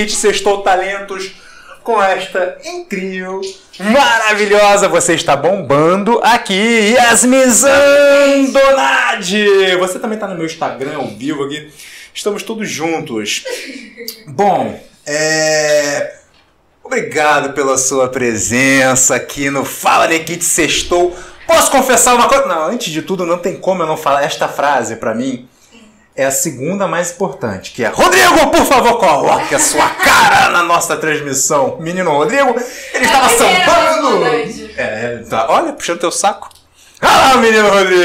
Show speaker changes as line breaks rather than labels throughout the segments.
Kit Sextou Talentos com esta incrível, maravilhosa, você está bombando aqui, Yasmin Zandonade! Você também está no meu Instagram ao vivo aqui, estamos todos juntos. Bom, é... Obrigado pela sua presença aqui no Fala de Kit Sextou. Posso confessar uma coisa? Não, antes de tudo, não tem como eu não falar esta frase pra mim. É a segunda mais importante, que é Rodrigo, por favor, coloque a sua cara na nossa transmissão. Menino Rodrigo, ele estava
a primeira,
sambando. É, tá, olha, puxando teu saco. Ah, menino Rodrigo!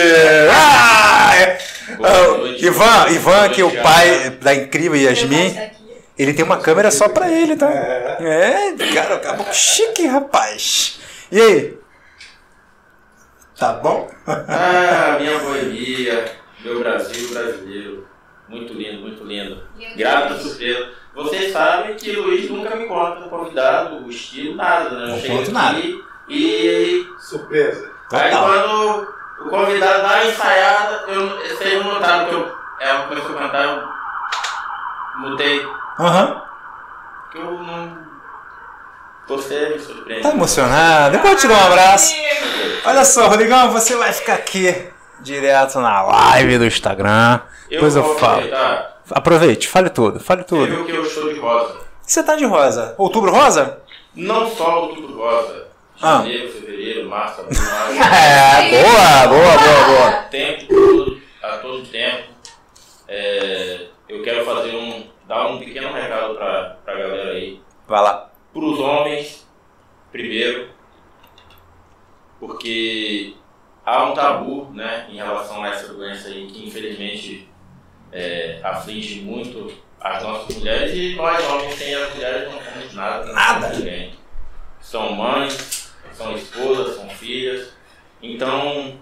Ah, é. Ah. Ivan, Ivan, que é o pai da incrível Yasmin, ele tem uma câmera só pra ele, tá? É, cara, acabou chique, rapaz. E aí? Tá bom?
Ah, minha boemia, meu Brasil brasileiro. Muito lindo, muito lindo. Grata surpresa. Vocês sabem que o Luiz nunca me conta o convidado, o estilo, nada, né? Eu
Não
chego
conto nada.
aqui E
Surpresa.
aí
Total.
quando o convidado dá uma ensaiada, eu, não notaram que eu, ela começou a cantar, eu mudei.
Aham.
Que eu não. Você me surpreende.
Tá emocionado? Depois eu te dou um abraço. Olha só, Rodrigão, você vai ficar aqui direto na live do Instagram. Depois eu falo.
aproveitar.
Aproveite, fale tudo, fale tudo.
viu que eu estou de rosa.
Você tá de rosa. Outubro rosa?
Não só o tudo rosa.
Ah.
Janeiro, fevereiro, março, abril, maio.
É, boa, boa, boa, boa.
tempo todo, a todo tempo. É, eu quero fazer um. dar um pequeno recado pra, pra galera aí.
Vai lá.
Para os homens, primeiro, porque há um tabu né, em relação a essa doença aí que infelizmente é, aflige muito as nossas mulheres e nós homens sem as mulheres não somos nada. não
Nada.
ninguém. São mães, são esposas, são filhas. Então,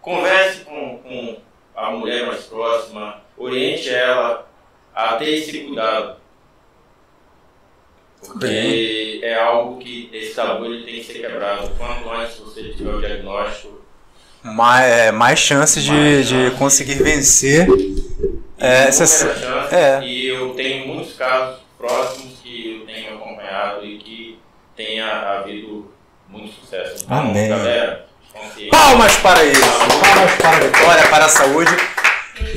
converse com, com a mulher mais próxima, oriente ela a ter esse cuidado. Porque é algo que esse tabu ele tem que ser quebrado. Quanto antes você tiver o diagnóstico,
Mais, é, mais chances de, de conseguir vencer. É,
chances,
é.
e eu tenho muitos casos próximos que eu tenho acompanhado e que tenha havido muito sucesso. Então,
Amém.
galera.
Palmas para isso. Palmas para a vitória, para a saúde.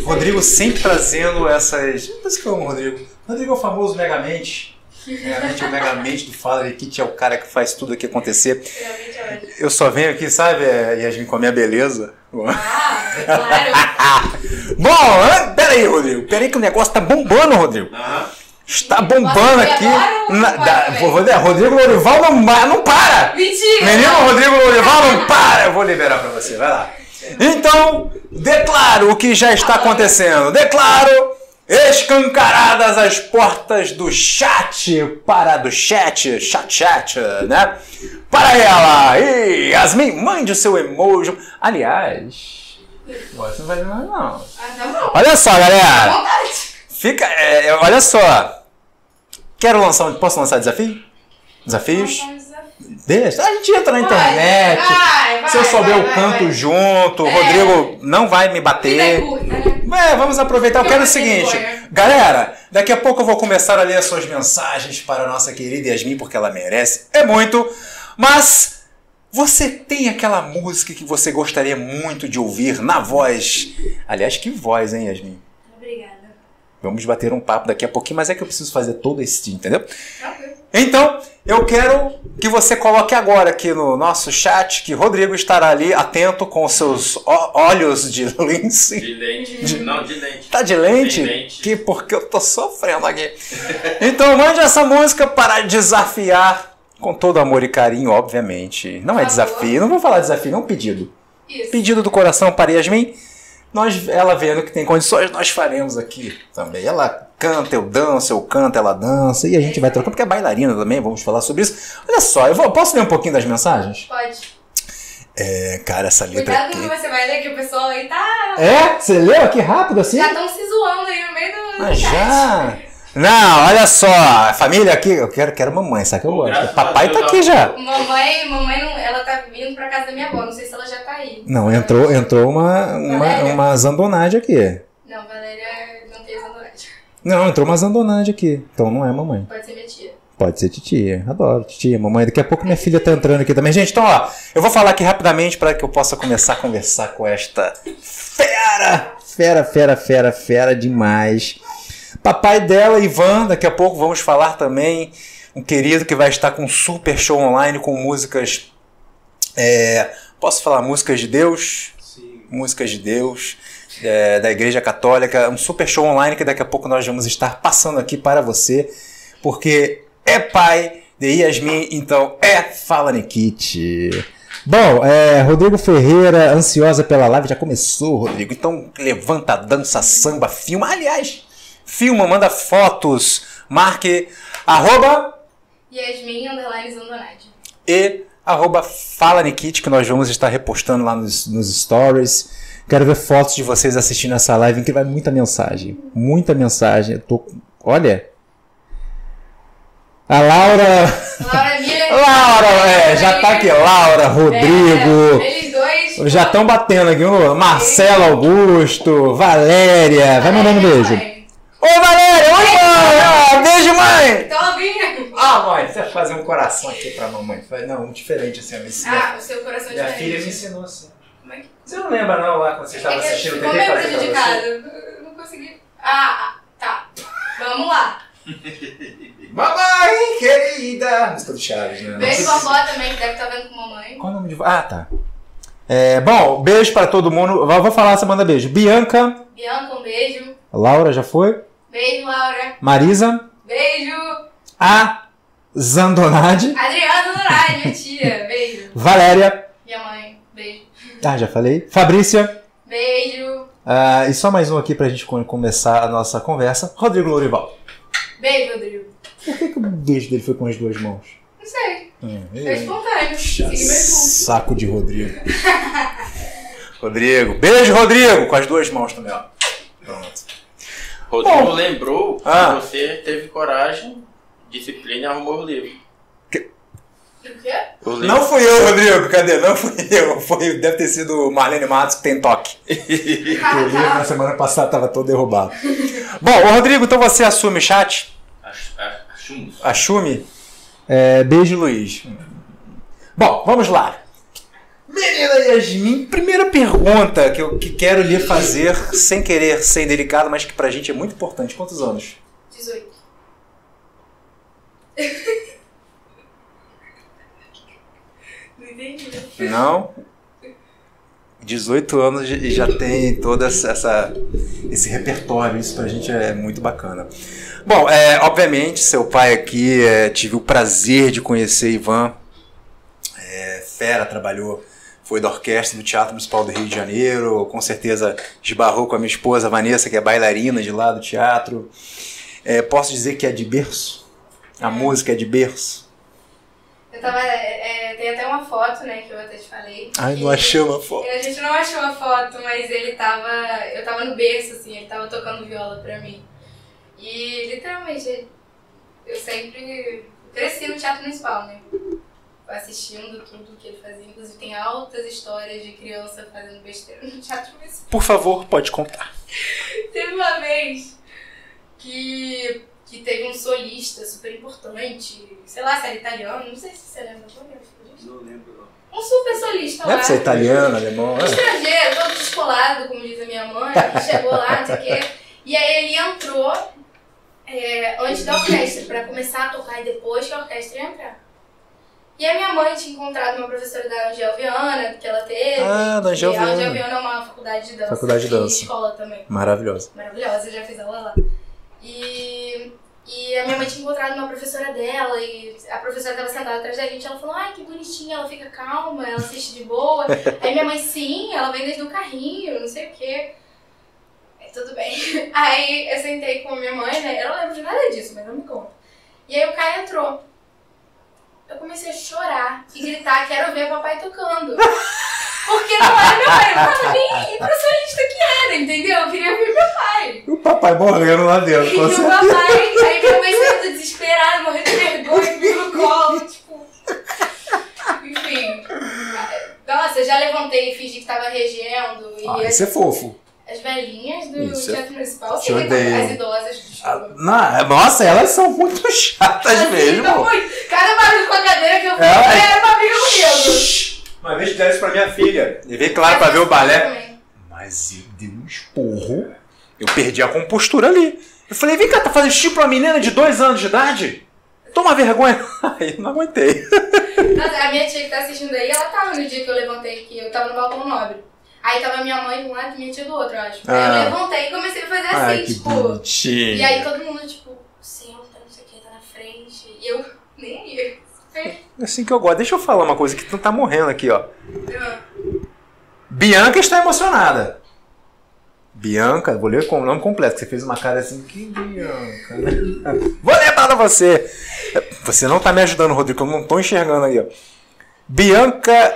Rodrigo sempre trazendo essas. Isso que eu amo o Rodrigo. Rodrigo é o famoso Megamente. Megamente é o Megamente do Fala Kit, é o cara que faz tudo aqui acontecer.
Realmente é.
Eu só venho aqui, sabe, é, Yasmin, com a minha beleza.
Ah, claro.
Bom, ah, peraí, Rodrigo. Peraí que o negócio tá bombando, Rodrigo.
Aham.
Está bombando aqui. Na- da-? Rodrigo, Rodrigo Lorival não, não para!
Mentira!
Menino Rodrigo Lorival não para! Eu vou liberar pra você, vai lá. Então, declaro o que já está acontecendo. Declaro escancaradas as portas do chat para do chat, chat chat, né? Para ela! E Yasmin, mande o seu emoji. Aliás, você não vai ver mais não.
Ah, tá.
Olha só, galera. Fica, é, é, olha só. Quero lançar, um- posso lançar desafio? Desafios? Deixa, a gente entra na internet.
Vai, vai,
Se eu souber
vai,
o
vai,
canto
vai.
junto, o
É.
Rodrigo não vai me
Vida
bater.
curta, né?
É, vamos aproveitar. Eu quero o seguinte,
vergonha.
galera, daqui a pouco eu vou começar a ler as suas mensagens para a nossa querida Yasmin, porque ela merece. É muito. Mas você tem aquela música que você gostaria muito de ouvir na voz. Aliás, que voz, hein, Yasmin?
Obrigada.
Vamos bater um papo daqui a pouquinho, mas é que eu preciso fazer todo esse dia, entendeu?
Tranquilo.
Então, eu quero que você coloque agora aqui no nosso chat que Rodrigo estará ali atento com seus olhos de lince.
De lente. Não, de lente.
Tá de lente?
Tem lente.
Que porque eu tô sofrendo aqui. Então mande essa música para desafiar com todo amor e carinho, obviamente. Não é desafio, não vou falar desafio, não pedido.
Isso.
Pedido do coração para Yasmin. Nós, ela vendo que tem condições, nós faremos aqui também. Ela canta, eu danço, eu canto, ela dança. E a gente vai trocando, porque é bailarina também, vamos falar sobre isso. Olha só, eu vou, posso ler um pouquinho das mensagens?
Pode.
É, cara, essa letra
Cuidado
aqui.
quando você vai ler que o pessoal aí tá.
É? Você leu aqui rápido assim?
Já estão se zoando aí no meio do.
Ah, já? Não, olha só, a família aqui, eu quero, quero mamãe, sabe que eu gosto. Papai tá aqui já.
Mamãe, mamãe não, ela tá vindo pra casa da minha avó. Não sei se ela já tá aí.
Não, entrou, entrou uma, uma, uma zandonade aqui.
Não, Valéria não tem exatamente.
Não, entrou uma zandonade aqui. Então não é mamãe.
Pode ser minha tia.
Pode ser titia. Adoro titia, mamãe. Daqui a pouco minha filha tá entrando aqui também. Gente, então ó, eu vou falar aqui rapidamente para que eu possa começar a conversar com esta fera. Fera, fera, fera, fera demais. Papai dela, Ivan, daqui a pouco vamos falar também. Um querido que vai estar com um super show online com músicas. é, posso falar músicas de Deus?
Sim.
músicas de Deus, é, da Igreja Católica, um super show online que daqui a pouco nós vamos estar passando aqui para você, porque é pai de Yasmin, então é Fala Nikit. Bom, é, Rodrigo Ferreira, ansiosa pela live, já começou, Rodrigo. Então levanta, dança, samba, filma. Aliás, filma, manda fotos, marque arroba
Yasmin Zandonade.
e arroba Fala Nikit, que nós vamos estar repostando lá nos, nos stories. Quero ver fotos de vocês assistindo essa live, que vai muita mensagem. Muita mensagem. Eu tô. Olha. A Laura.
Laura Miller.
Laura, é, já tá aqui. Laura,
É,
Rodrigo.
eles dois.
Já estão batendo aqui. Marcelo Augusto, Valéria. Vai mandando beijo. Ô, Valéria! Oi, mãe! Ah, beijo, mãe!
Tô ouvindo.
Ah, mãe, você vai fazer um coração aqui pra mamãe. Não, diferente assim, a minha,
Ah, o seu coração é
minha
diferente.
filha me ensinou assim.
Como é que-
Você não lembra não lá quando você estava
É
assistindo? eu
ficou
tentei
meio
pra
prejudicado. Eu não consegui. Ah, tá. Vamos lá.
Mamãe querida! Música do Chaves, né?
Beijo
Nossa.
vovó também, que deve estar vendo com mamãe.
Qual o nome de... Ah, tá. É, bom, beijo pra todo mundo. Eu Vou falar, você manda beijo. Bianca,
Bianca, um beijo.
Laura já foi?
Beijo, Laura.
Marisa,
Beijo.
a Zandonade,
Adriana Zandonade, minha tia. Beijo.
Valéria,
Minha mãe. Beijo.
ah, já falei. Fabrícia,
Beijo.
ah, e só mais um aqui pra gente co- começar a nossa conversa. Rodrigo Lourival.
Beijo, Rodrigo.
Por que, que o beijo dele foi com as duas mãos?
Não sei.
Hum,
É espontâneo.
Saco de Rodrigo. Rodrigo. Beijo, Rodrigo! Com as duas mãos também, ó. Pronto.
Rodrigo
Bom.
lembrou
Ah.
que você teve coragem, disciplina e arrumou o livro.
O quê?
O livro.
Não fui eu, Rodrigo. Cadê? Não fui eu. Foi, deve ter sido o Marlene Matos que tem toque. O livro na semana passada estava todo derrubado. Bom, Rodrigo, então você assume o chat?
Ach- a- Achamos.
Assume? É, beijo, Luiz. Bom, vamos lá. Menina Yasmin, primeira pergunta que eu que quero lhe fazer, sem querer ser delicado, mas que pra gente é muito importante. Quantos anos?
18. Não entendi.
Não? 18 anos e já tem todo essa, esse repertório, isso pra gente é muito bacana. Bom, é, obviamente, seu pai aqui, é, tive o prazer de conhecer Ivan. É, fera, trabalhou, foi da orquestra do Teatro Municipal do Rio de Janeiro, com certeza esbarrou com a minha esposa Vanessa, que é bailarina de lá do teatro. É, posso dizer que é de berço? A música é de berço?
Eu tava. é, tem até uma foto, né, que eu até te falei.
Ai, não achei uma foto.
A gente não achou a foto, mas ele tava. Eu tava no berço, assim, ele tava tocando viola pra mim. E literalmente, eu sempre cresci no Teatro Municipal, né? Assistindo tudo que ele fazia. Inclusive tem altas histórias de criança fazendo besteira no Teatro Municipal.
Por favor, pode contar.
Teve uma vez que, que teve um solista super importante, sei lá se era italiano, não sei se você lembra.
Não lembro.
Um super solista lá.
Deve ser italiano, alemão. é.
estrangeiro, todo descolado, como diz a minha mãe, que chegou lá, não sei o quê. E aí ele entrou é, antes da orquestra, pra começar a tocar e depois que a orquestra ia entrar. E a minha mãe tinha encontrado uma professora da Angel Viana, que ela teve.
Ah, da Angel
e a Angel
Viana.
Viana é uma faculdade de dança.
Faculdade de
e
dança.
escola também.
Maravilhosa.
Maravilhosa, eu já fiz aula lá. E, e a minha mãe tinha encontrado uma professora dela e a professora estava sentada atrás da gente. Ela falou: Ai, que bonitinha, ela fica calma, ela assiste de boa. Aí minha mãe, sim, ela vem desde o carrinho, não sei o quê. Aí, tudo bem. Aí eu sentei com a minha mãe, né? Eu não lembro de nada disso, mas não me conta. E aí o cara entrou. Eu comecei a chorar e gritar: Quero ver papai tocando. Porque não era meu pai, eu não tava nem solista que era, entendeu? Eu queria ver meu pai.
O papai morrendo lá dentro,
E o papai, aí minha mãe saiu desesperada, morrendo de vergonha, comigo no colo, tipo. Enfim. Nossa, eu já levantei e fingi que tava regendo. E
Ah, isso é fofo.
As velhinhas do
Isso é-
Teatro Municipal, sim,
odeio.
as idosas,
Ah,
desculpa.
na- nossa, elas são muito chatas
Assim,
mesmo.
então, muito. Cada barulho com a cadeira que eu fiz
É,
era uma briga comigo.
Uma vez fizeram isso pra minha filha. Levei claro pra ver o balé.
Também.
Mas eu dei um esporro. Eu perdi a compostura ali. Eu falei, vem cá, tá fazendo xixi pra uma menina de dois anos de idade? Toma vergonha. Aí eu não aguentei.
Nossa, a minha tia que tá assistindo aí, ela tava no dia que eu levantei, que eu tava no balcão nobre. Aí tava minha mãe de um lado e minha tia do outro, eu acho. Aí
Ah.
eu levantei e comecei a fazer assim,
Ai, que
tipo.
bonitinho.
E aí todo mundo, tipo, senta, não sei o que, tá na frente. E eu nem aí.
É assim que eu gosto. Deixa eu falar uma coisa que tu tá morrendo aqui, ó.
Eu-
Bianca está emocionada. Bianca, vou ler com o nome completo, que você fez uma cara assim, que Bianca? Vou ler para você. Você não tá me ajudando, Rodrigo, eu não tô enxergando aí, ó. Bianca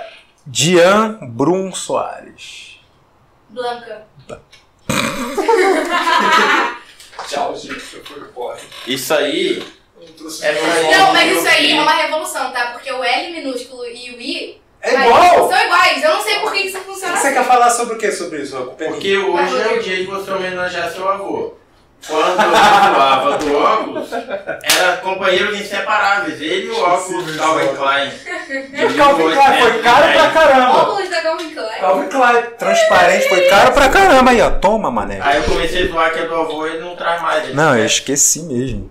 Dian Brum Soares.
Blanca.
Tchau, gente, eu fui embora.
Isso aí é
Não, mas isso aí é uma revolução, tá? Porque o L minúsculo e o I
É igual!
são iguais. Eu não sei por que que isso funciona
Você
assim.
quer falar sobre o que sobre isso?
Porque hoje é o dia de você homenagear seu avô. Quando eu voava do óculos, era companheiros inseparáveis. Ele e o óculos Calvin Klein.
O Calvin Klein foi caro pra caramba.
Óculos da Calvin Klein.
Calvin Klein, transparente, foi caro pra caramba aí, ó. Toma, mané.
Aí eu comecei a zoar que é do avô e ele não traz mais. Ele
Não, eu esqueci mesmo.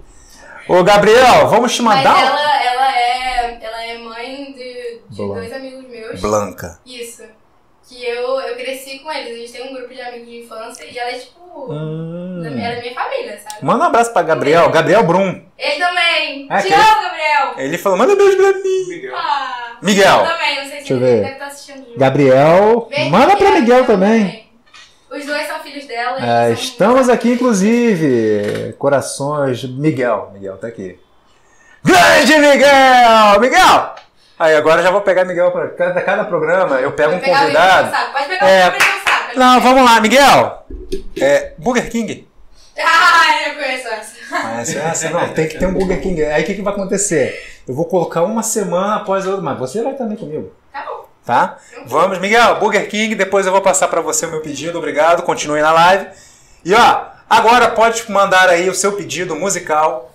Ô, Gabriel, vamos te
Mas
mandar um-
ela, ela, é, ela é mãe de, de dois amigos meus.
Blanca.
Isso. Que eu, eu cresci com eles. A gente tem um grupo de amigos de infância e ela é tipo.
Hum.
da- Ela é minha família, sabe?
Manda um abraço pra Gabriel, Gabriel Brum.
Ele também.
Ah,
Te amo, Gabriel.
Ele falou, manda um beijo pra mim.
Ah,
Miguel.
Eu também, não sei se
Deixa
ele
ver.
deve estar assistindo. junto.
Gabriel, manda pra Miguel também.
Os dois são filhos dela.
É, estamos aqui, inclusive. Corações. Miguel. Miguel tá aqui. Grande Miguel! Miguel! Aí, agora já vou pegar Miguel pra cada, cada programa. Eu pego um
Pode pra
convidado.
Pode pegar
É.
dançar. pode
Não, vamos lá, Miguel. É, Burger King.
Ah, eu conheço essa.
Mas essa não, tem que ter um Burger King. Aí o que, que vai acontecer? Eu vou colocar uma semana após a outra, mas você vai também comigo,
Tá bom.
tá? Vamos, Miguel, Burger King, depois eu vou passar pra você o meu pedido, obrigado, continue na live. E ó, agora pode mandar aí o seu pedido musical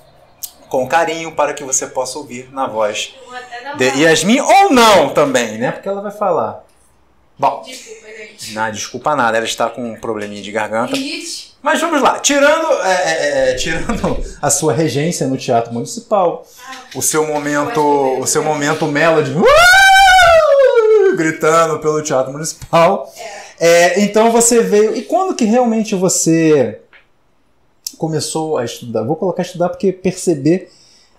com carinho para que você possa ouvir na voz de Yasmin ou não também, né? Porque ela vai falar. Bom,
Desculpa, gente.
não, desculpa nada, ela está com um probleminha de garganta. Mas vamos lá, tirando, é, é, é, tirando a sua regência no Teatro Municipal, o seu momento, o seu momento melody, uh, gritando pelo Teatro Municipal. É, então você veio. E quando que realmente você começou a estudar? Vou colocar estudar porque perceber.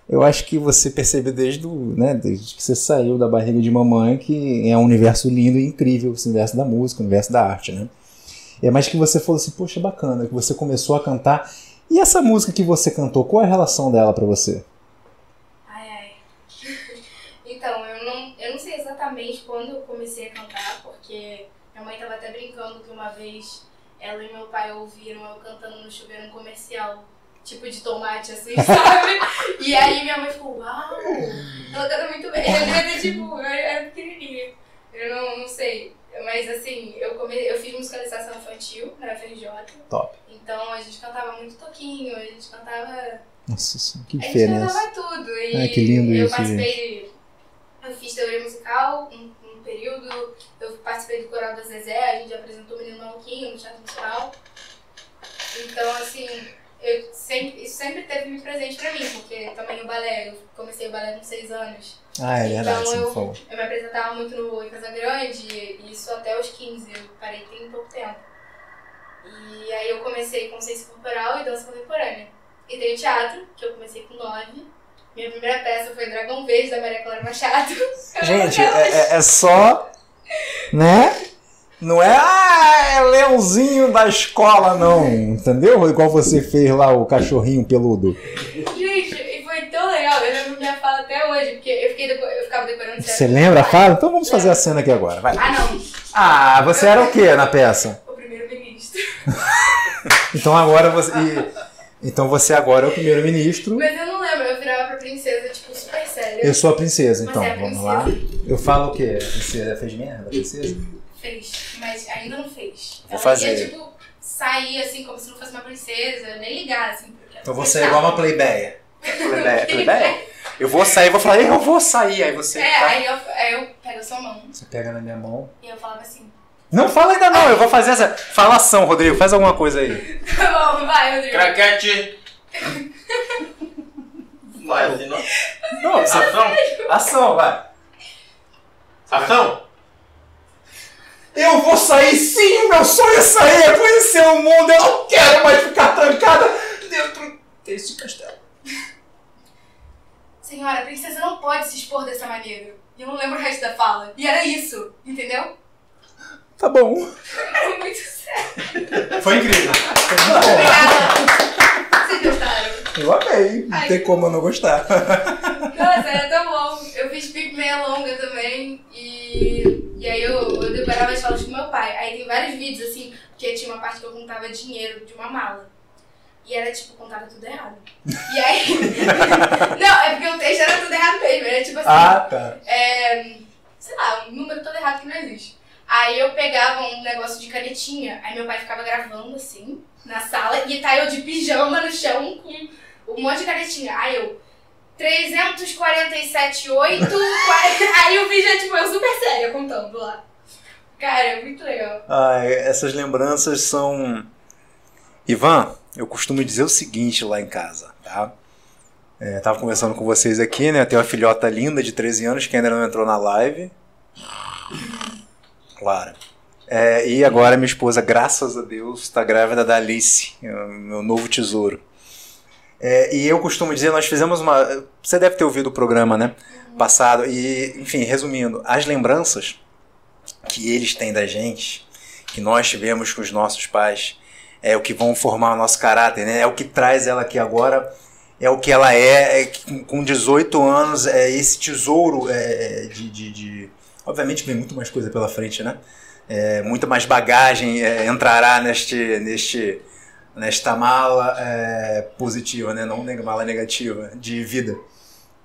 Eu acho que você percebeu desde, né, desde que você saiu da barriga de mamãe que é um universo lindo e incrível, esse universo da música, o universo da arte, né? É mais que você falou assim, poxa, bacana, que você começou a cantar. E essa música que você cantou, qual é a relação dela pra você?
Ai, ai. Então, eu não, eu não sei exatamente quando eu comecei a cantar, porque minha mãe tava até brincando que uma vez ela e meu pai ouviram eu cantando no chuveiro um comercial, tipo de tomate, assim, sabe? e aí minha mãe ficou, uau, ela canta muito bem. Eu devia ter, tipo, eu era pequenininha. Eu não, não sei. Mas assim, eu, come... eu fiz musicalização infantil na FRJ.
Top.
Então a gente cantava muito toquinho, a gente cantava
Nossa, que
a gente
diferença.
cantava tudo. E
Ai, que lindo
eu
isso,
participei, eu fiz teoria musical um período, eu participei do coral da Zezé, a gente apresentou o Menino Maluquinho no Teatro Musical. Então, assim, eu sempre, isso sempre teve muito presente pra mim, porque também o balé, eu comecei o balé com seis anos.
Ah, é verdade,
Então
me
eu,
falou.
eu me apresentava muito no em Casa Grande, e isso até os 15, eu parei tem pouco tempo. E aí eu comecei com ciência corporal e dança contemporânea. E tem o teatro, que eu comecei com 9. Minha primeira peça foi Dragão Verde, da Maria Clara Machado.
Gente, é, é- só. Né? Não é, ah, é leãozinho da escola, não. Entendeu? Igual você fez lá, o cachorrinho peludo.
Gente, e foi tão legal, eu lembro minha fala até hoje, porque eu, fiquei deco- eu ficava decorando
Você lembra a fala? Então vamos fazer a cena aqui agora, vai.
Ah, não.
Ah, você era o que na peça?
O primeiro-ministro.
Então agora você. e- Então você agora é o primeiro-ministro.
Mas eu não lembro, pra princesa, tipo, super séria.
Eu sou a princesa, então.
é a
Vamos lá. Eu falo o quê? A princesa fez merda, a princesa?
Fez, mas ainda não fez.
Vou
Ela
fazer.
ia, tipo, sair assim, como se não fosse uma princesa, nem ligar, assim. Porque
Então você é igual uma plebeia. Plebeia, plebeia? Eu vou sair, vou falar, eu vou sair. Aí você.
É,
tá-
aí eu, aí eu pego a sua mão
Você pega na minha mão.
e eu falava assim,
Não fala ainda não, eu vou fazer essa. Falação, Rodrigo, faz alguma coisa aí.
tá bom, vai, Rodrigo.
Craquete! Vai, assim, não?
Não.
Ação!
Ação, vai.
Ação!
Eu vou sair sim, meu sonho é sair, é conhecer o mundo, eu não quero mais ficar trancada dentro desse castelo.
Senhora, a princesa não pode se expor dessa maneira. Eu não lembro o resto da fala. E era isso, entendeu?
Tá bom.
Era muito sério.
Foi incrível.
Obrigada. Vocês gostaram?
Eu amei, não
Ai.
tem como eu não gostar.
Nossa, era tão bom. Eu fiz pique meia longa também. E, e aí eu, eu decorava as falas com meu pai. Aí tem vários vídeos assim, porque tinha uma parte que eu contava dinheiro de uma mala. E era tipo, contava tudo errado. E aí. não, é porque o texto era tudo errado mesmo. Era tipo assim.
Ah, tá.
é, sei lá, um número todo errado que não existe. Aí eu pegava um negócio de canetinha, aí meu pai ficava gravando assim, na sala, e tá eu de pijama no chão com um monte de canetinha. Aí eu. 347, 8, 40. Aí o vídeo é tipo eu super séria contando lá. Cara, é muito legal.
Ah, essas lembranças são. Ivan, eu costumo dizer o seguinte lá em casa, tá? É, tava conversando com vocês aqui, né? Eu tenho uma filhota linda de 13 anos que ainda não entrou na live. Claro. É, e agora minha esposa, graças a Deus, está grávida da Alice, é meu novo tesouro. É, e eu costumo dizer, nós fizemos uma. Você deve ter ouvido o programa, né? Passado. E, enfim, resumindo, as lembranças que eles têm da gente, que nós tivemos com os nossos pais, é o que vão formar o nosso caráter, né? É o que traz ela aqui agora, é o que ela é, é com 18 anos, é esse tesouro é, de, de, de- Obviamente vem muito mais coisa pela frente, né? É, muita mais bagagem é, entrará neste, neste, nesta mala é, positiva, né? Não mala negativa, de vida.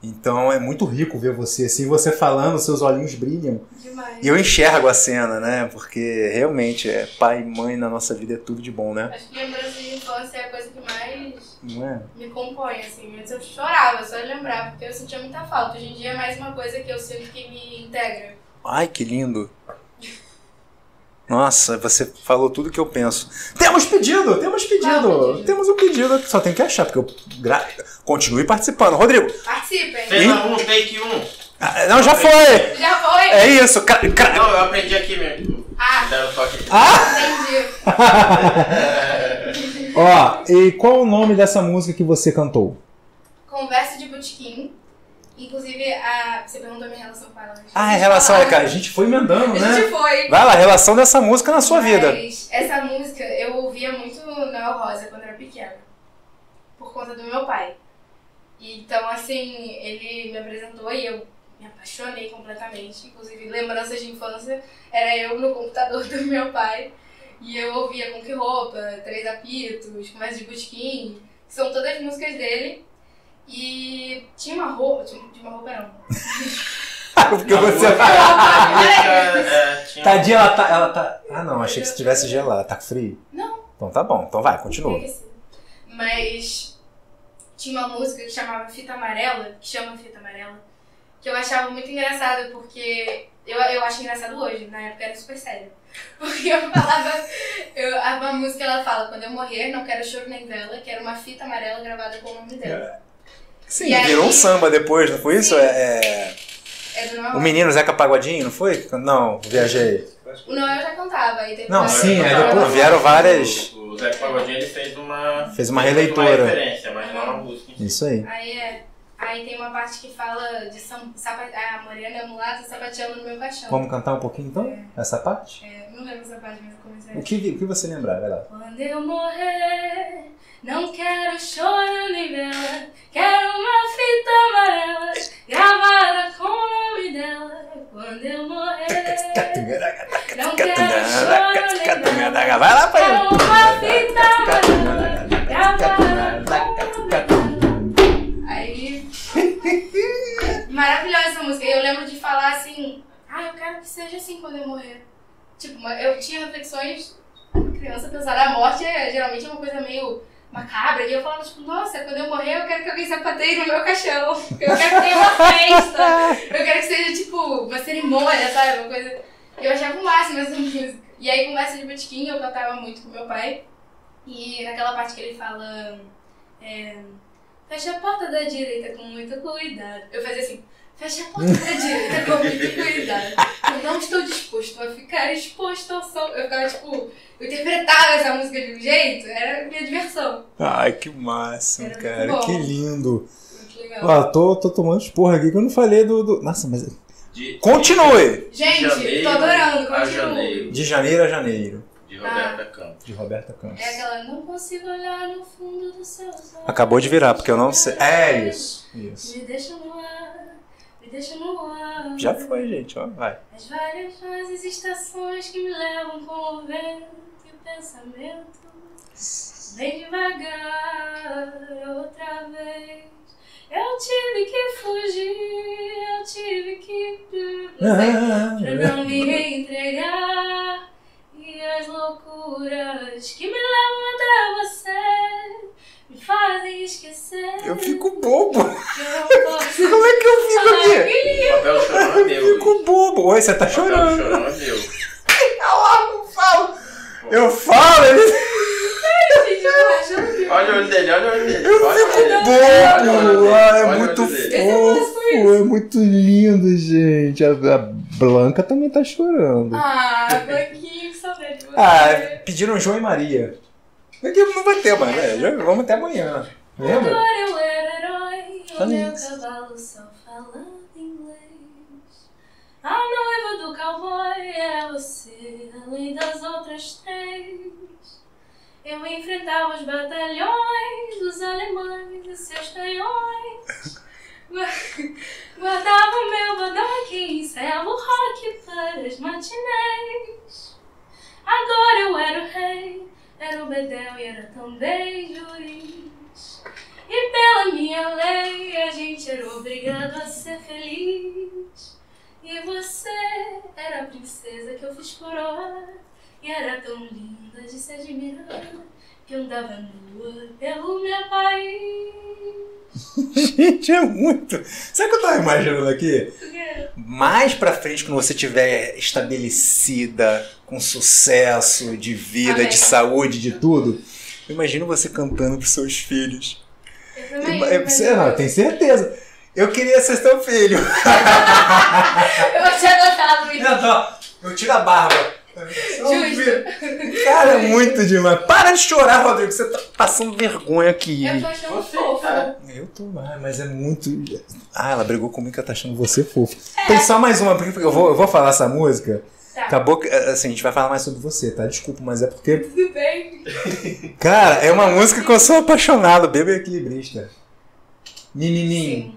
Então é muito rico ver você assim, você falando, seus olhinhos brilham.
Demais.
E eu enxergo a cena, né? Porque realmente é pai e mãe na nossa vida é tudo de bom, né?
Acho que lembrança de infância é a coisa que mais
é?
me compõe, assim. Antes eu chorava só de lembrar, porque eu sentia muita falta. Hoje em dia é mais uma coisa que eu sinto que me integra.
Ai, que lindo. Nossa, você falou tudo que eu penso. Temos pedido, temos pedido.
Pedido?
Temos um pedido, só tem que achar, porque eu gra... continue participando. Rodrigo,
Participem.
Cena 1, take 1.
ah, não, já foi.
Já foi?
É isso. cra- cra-
Não, eu aprendi aqui mesmo.
Ah.
Deram toque.
Entendi.
Ó, e qual o nome dessa música que você cantou?
Conversa de botequim. Inclusive, a... você perguntou a minha relação com ela. né?
Ah, é relação, é, cara. A gente foi emendando,
A
né?
gente foi.
Vai lá, relação dessa música na sua vida.
Mas essa música eu ouvia muito Noel Rosa quando era pequena. Por conta do meu pai. Então, assim, ele me apresentou e eu me apaixonei completamente. Inclusive, lembranças de infância era eu no computador do meu pai. E eu ouvia Com Que Roupa, Três Apitos, Conversa de Busquim. Que são todas músicas dele. E tinha uma roupa. Tinha uma roupa não.
Porque
A
você
música, é, tinha-
Tadinha, ela tá, ela tá. Ah, não, achei que se tivesse gelado. Tá frio?
Não.
Então tá bom, então vai, continua.
Mas tinha uma música que chamava Fita Amarela, que chama Fita Amarela, que eu achava muito engraçada, porque eu, eu acho engraçado hoje, na época era super sério. Porque eu falava, eu, a, a música ela fala, quando eu morrer, não quero choro nem vela, quero uma fita amarela gravada com o nome dela.
Sim,
E aí-
virou um samba depois, não foi isso?
Sim.
É, é,
É do
O menino Zeca Pagodinho, não foi? Não, viajei.
O Noel já cantava. Aí
Não,
uma-
sim, aí
uma-
depois vieram várias.
O, o Zé Pagodinho ele fez uma.
Fez uma
Uma
releitura.
referência, mas não uma música.
Isso aí.
Aí é. Aí tem uma parte que fala de São, sapa, a morena mulata sapateando no meu caixão.
Vamos cantar um pouquinho então? Essa parte?
É, não lembro essa parte, mas eu comecei.
O que, o que você lembrar, vai lá.
Quando eu morrer, não quero choro nem vela. Quero uma fita amarela gravada com o nome dela. Quando eu morrer, não quero choro nem vela.
Vai lá, pai.
Quero uma fita amarela gravada Maravilhosa essa música. Eu lembro de falar assim: ah, eu quero que seja assim quando eu morrer. Tipo, eu tinha reflexões criança pensar na morte é geralmente é uma coisa meio macabra. E eu falava, tipo, nossa, quando eu morrer, eu quero que alguém sapateie no meu caixão. Eu quero que tenha uma festa. Eu quero que seja, tipo, uma cerimônia, sabe? Uma coisa. Eu achava o máximo essa música. E aí, conversa de botiquim, eu cantava muito com meu pai. E naquela parte que ele fala. é, Fecha a porta da direita com muito cuidado. Eu fazia assim. Fecha a porta da direita com muito cuidado. Eu não estou disposto a ficar exposto ao sol. Eu ficava, tipo, eu interpretava essa música de um jeito, era minha diversão.
Ai, que máximo,
Era
cara. Que lindo.
Muito legal.
Ó, tô, tô tomando esporra aqui que eu não falei do. do- Nossa, mas.
De-
Continue!
Gente,
janeiro
tô adorando, continua.
De janeiro a janeiro.
De Roberta Campos.
De Roberta Campos.
É aquela, não consigo olhar no fundo dos seus olhos.
Acabou de virar, porque eu não sei. É isso. Isso.
Me deixa no ar, me deixa no ar.
Já foi, gente, ó. Vai.
As várias fases e estações que me levam com o vento e o pensamento. Vem devagar, outra vez. Eu tive que fugir, eu tive que. Não sei. Pra não me entregar. E as loucuras que me levam até você me fazem esquecer.
Eu fico bobo.
eu posso.
Como é que eu fico aqui?
O é meu.
Eu fico bobo. Oi, você tá
O papel
chorando.
chorão é meu.
Eu falo. Eu falo, ele.
Olha o olho dele, olha o olho dele.
Eu
olha
fico bobo. é muito
dele.
fofo. É muito lindo, gente. Blanca também tá chorando.
Ah, Blanquinho, que saudade de você.
Ah, pediram João e Maria. Aqui não vai ter mais, né? Vamos até amanhã. Lembra?
Agora eu era herói, o meu cavalo só falando inglês. A noiva do cowboy era você, além das outras três. Eu enfrentava os batalhões dos alemães e seus canhões. Gua- Guardava o meu bodoque, ensaiava o rock para as matinês. Agora eu era o rei, era o bedel e era também juiz. E pela minha lei a gente era obrigado a ser feliz. E você era a princesa que eu fiz coroa. E era tão linda de se admirar. que andava nua pelo meu país.
Gente, é muito. Sabe o que eu tava imaginando aqui? Mais pra frente, quando você tiver estabelecida, com sucesso de vida,
Amém.
de saúde, de tudo, eu imagino você cantando pros seus filhos.
Eu também.
Eu, eu, não, eu tenho certeza. Eu queria ser seu filho.
eu tinha notado isso.
Eu, tô- eu tiro a barba.
Justo.
Cara, é muito demais. Para de chorar, Rodrigo. Você tá passando vergonha aqui.
Eu tô achando fofo.
cara.
Eu tô mais, mas é muito. Ah, ela brigou comigo que ela tá achando você fofo. Tem só mais uma, porque eu vou, eu vou falar essa música.
Tá.
Acabou que. Assim, a gente vai falar mais sobre você, tá? Desculpa, mas é porque.
Tudo bem.
Cara, é uma música que eu sou apaixonado. Bebê equilibrista. Mimiminho.
Sim.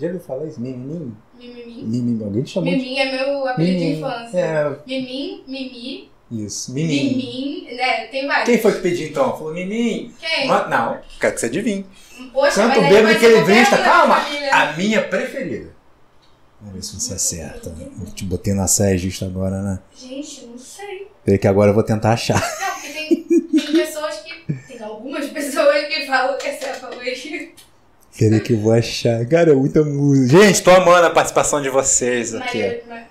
Já ouviu falar isso? Mimiminho?
Mimimi.
Mimiminho. Alguém te chamou de.
Mimim é meu apelido de
Mimim.
infância.
É,
Mimim, Mimi,
isso. Miminho.
Mimim, né? Tem vários.
Quem foi que pediu então? Falou Miminho.
Quem?
Não, quero que você adivinhe.
Poxa,
Canto
mas
bêbado
qualquer um da
Calma. A minha preferida. Vamos ver se você acerta. Eu te botei na saia justa agora, né?
Gente, não sei.
Peraí que agora eu vou tentar achar.
Não, porque tem, tem pessoas que. Tem algumas pessoas que falam que essa é a favorita.
Peraí que eu vou achar. Cara, é muita música. Gente, tô amando a participação de vocês aqui.
Maria, Ma-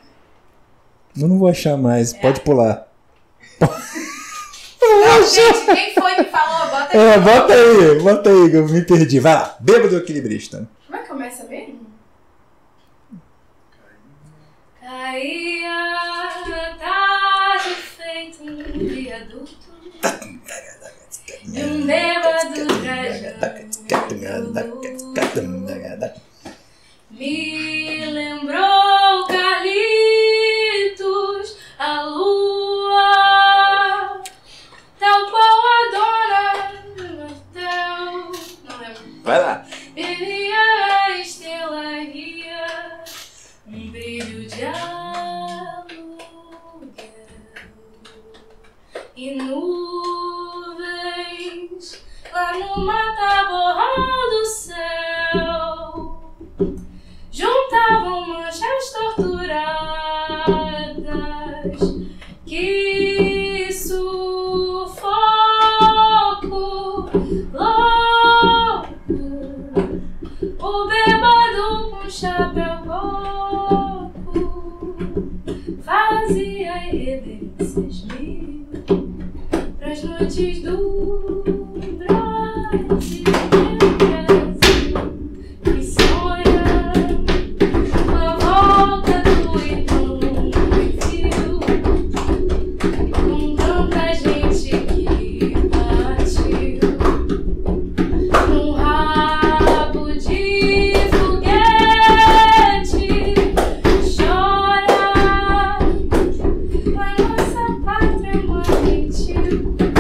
Eu não vou achar mais. Pode pular.
Não, gente, quem foi que falou? Bota
É,
aí.
bota aí. Bota aí que eu me perdi. Vai lá. Bêbado equilibrista.
Como é que começa mesmo? Caía tarde feito um viaduto E um bêbado trajando Me lembrou Carlitos, a lua
Vai lá.
Brilha a estrela guia, um brilho de aluguel e nuvens lá no mata-borral do céu juntavam manchas torturadas que sufoco louco o bêbado com chapéu coco fazia irreverências mil pras noites do Brasil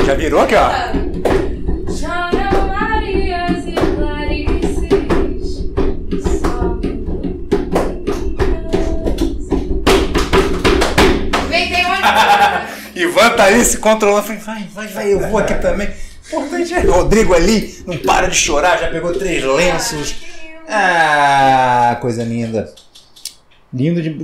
Já virou aqui, ó.
choram Marias e Clarices sobe Inventei uma coisa.
Ivan tá aí se controlando. Falei, vai, vai, vai, eu vou aqui também. Importante é. Rodrigo ali, não para de chorar, já pegou três lenços. Ah, coisa linda. Lindo de.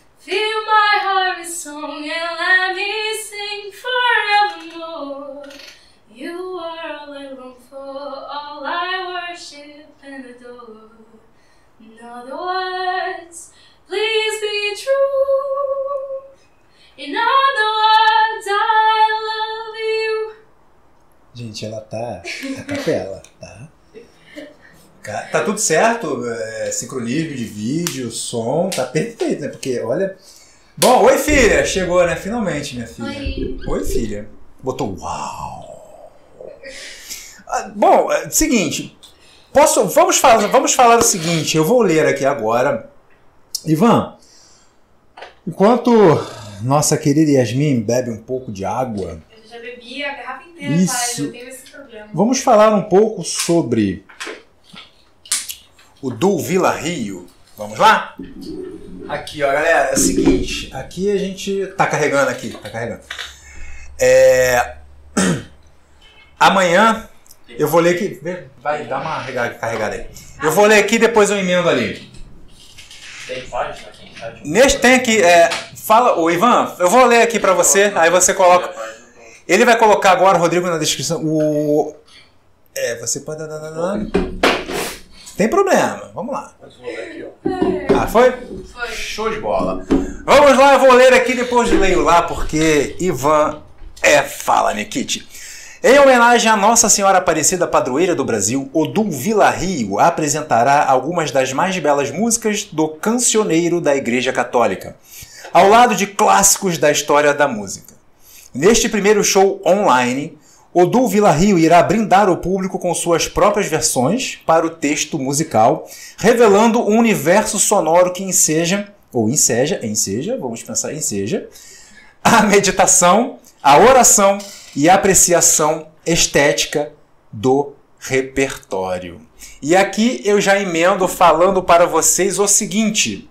Feel my heart song and let me sing forevermore. You are all I long for, all I worship and adore. In other words, please be true. In other words, I love you.
Gente, ela tá. É capela, tá? Tá tudo certo, é, sincronismo de vídeo, som, tá perfeito, né? Porque, olha. Bom, oi filha, chegou, né? Finalmente, minha filha.
Oi.
Oi, filha. Botou uau. Ah, bom, é, seguinte. Posso, vamos, falar, vamos falar o seguinte. Eu vou ler aqui agora. Ivan, enquanto nossa querida Yasmin bebe um pouco de água,
Eu já bebi a garrafa inteira,
Isso.
pai. Eu tenho esse problema.
vamos falar um pouco sobre o do Vila Rio. Vamos lá? Aqui, ó, galera, é o seguinte. Aqui a gente tá carregando aqui, tá carregando. É... Amanhã eu vou ler aqui. Vai, dá uma carregada aí. Eu vou ler aqui depois eu emendo ali.
Tem página aqui?
Neste tem aqui, é, fala, o Ivan, eu vou ler aqui pra você, aí você coloca. Ele vai colocar agora, Rodrigo, na descrição. O. É, você pode. Tem problema, vamos lá. Ah, foi?
Foi.
Show de bola. Vamos lá, eu vou ler aqui, depois leio lá, porque Ivan é Fala Nikit. Em homenagem à Nossa Senhora Aparecida Padroeira do Brasil, Odum Vila Rio apresentará algumas das mais belas músicas do cancioneiro da Igreja Católica, ao lado de clássicos da história da música. Neste primeiro show online, Odum Vila Rio irá brindar o público com suas próprias versões para o texto musical, revelando um universo sonoro que enseja, ou enseja, enseja, vamos pensar enseja, a meditação, a oração e a apreciação estética do repertório. E aqui eu já emendo falando para vocês o seguinte: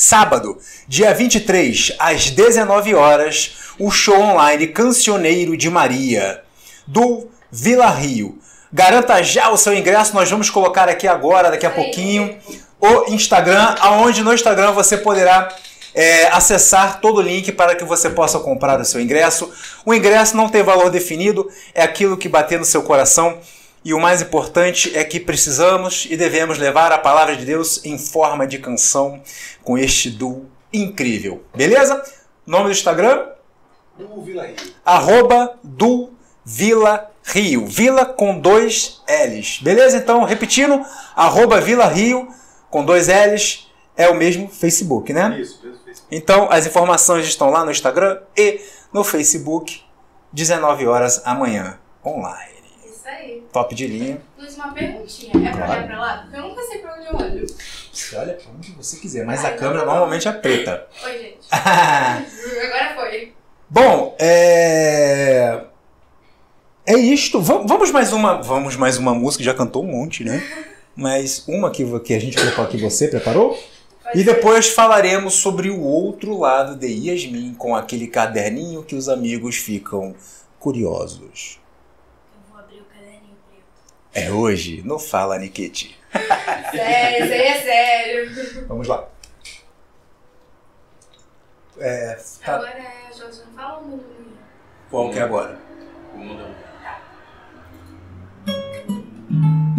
sábado, dia 23, às 19 horas, o show online Cancioneiro de Maria, do Vila Rio. Garanta já o seu ingresso, nós vamos colocar aqui agora, daqui a pouquinho, o Instagram, aonde no Instagram você poderá é, acessar todo o link para que você possa comprar o seu ingresso. O ingresso não tem valor definido, é aquilo que bater no seu coração. E o mais importante é que precisamos e devemos levar a palavra de Deus em forma de canção com este duo incrível. Beleza? Nome do Instagram?
Do Vila Rio.
Arroba do Vila Rio. Vila com dois L's. Beleza? Então, repetindo, arroba Vila Rio com dois L's é o mesmo Facebook, né?
Isso, mesmo Facebook.
Então, as informações estão lá no Instagram e no Facebook, 19 horas amanhã, online.
Aí.
Top de linha.
Luiz, uma perguntinha. É pra
Claro.
olhar pra lá? Porque eu nunca sei pra onde eu olho.
Você olha pra onde você quiser, mas a câmera normalmente é preta.
Oi, gente. Agora foi.
Bom, é. É isto. Va- Vamos mais uma. Vamos mais uma música, já cantou um monte, né? Mas uma que, que a gente preparou, que você preparou. E depois falaremos sobre o outro lado de Yasmin, com aquele caderninho que os amigos ficam curiosos.
Eu vou abrir o caderninho preto.
É hoje, no Fala Nikete.
Sério, isso aí é sério.
Vamos lá. É, tá,
Agora é, Jorge, não fala o nome do menino.
qual que é agora?
O mundo
Ainda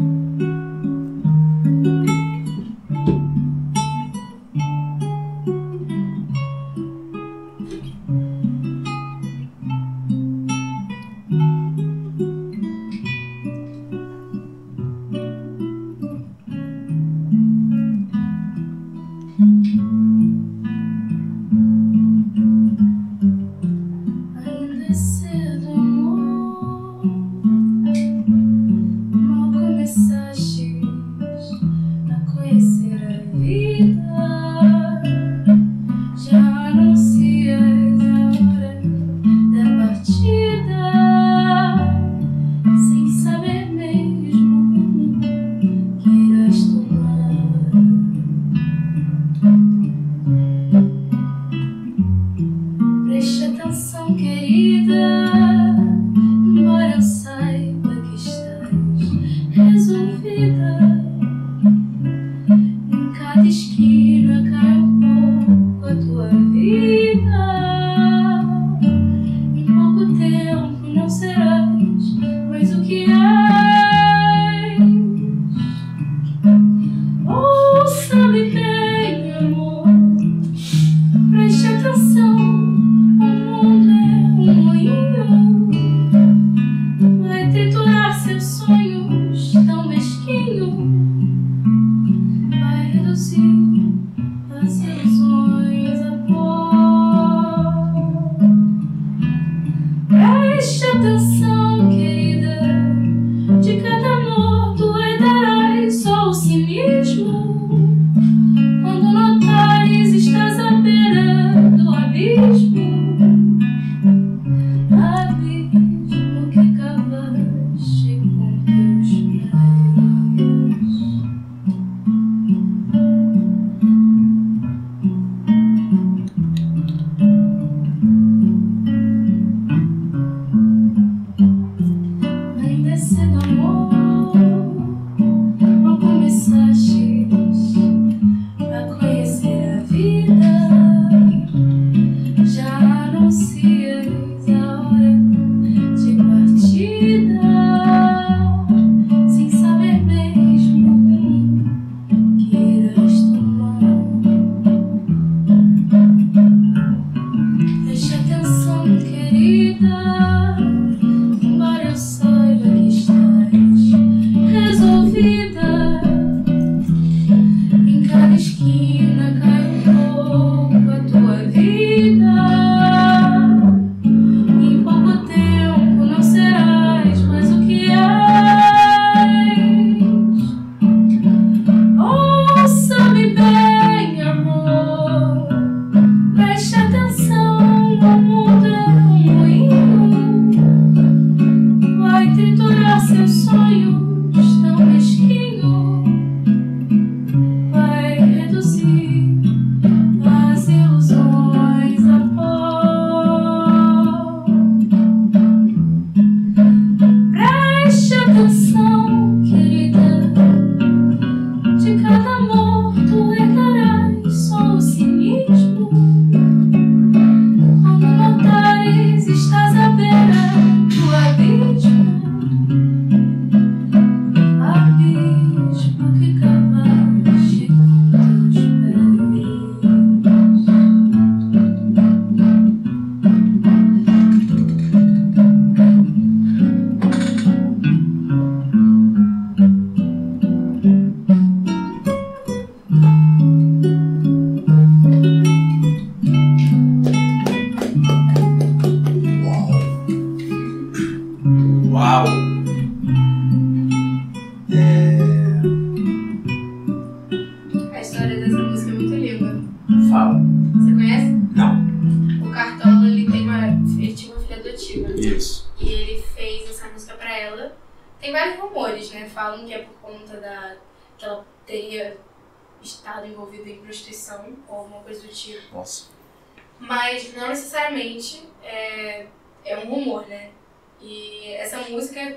Preste atenção,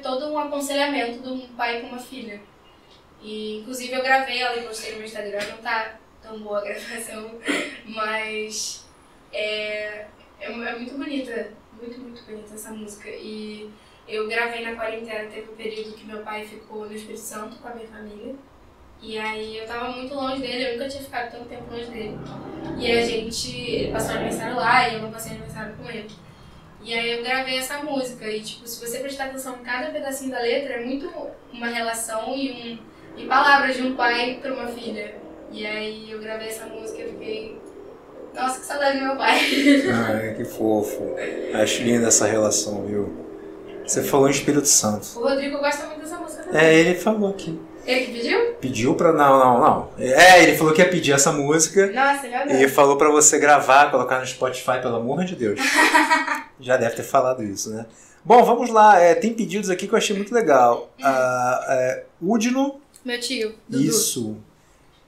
todo um aconselhamento de um pai com uma filha. E inclusive eu gravei ela e postei no meu Instagram, não tá tão boa a gravação, mas é, é, é muito bonita, muito, muito bonita essa música. E eu gravei na quarentena, teve um período que meu pai ficou no Espírito Santo com a minha família. E aí eu tava muito longe dele, eu nunca tinha ficado tanto tempo longe dele. E a gente, ele passou aniversário lá e eu não passei aniversário com ele. E aí eu gravei essa música e tipo, se você prestar atenção em cada pedacinho da letra, é muito uma relação e um e palavras de um pai para uma filha. E aí eu gravei essa música e fiquei nossa, que saudade do meu pai.
Ai, que fofo. Acho linda essa relação, viu? Você falou em Espírito Santo.
O Rodrigo gosta muito dessa música também.
É, ele falou aqui.
Ele que pediu?
Pediu pra. Não, não, não. É, ele falou que ia pedir essa música.
Nossa, ele adora.
E falou pra você gravar, colocar no Spotify, pelo amor de Deus. Já deve ter falado isso, né? Bom, vamos lá. É, tem pedidos aqui que eu achei muito legal. Ah, é, Udino,
Meu tio, Dudu.
isso.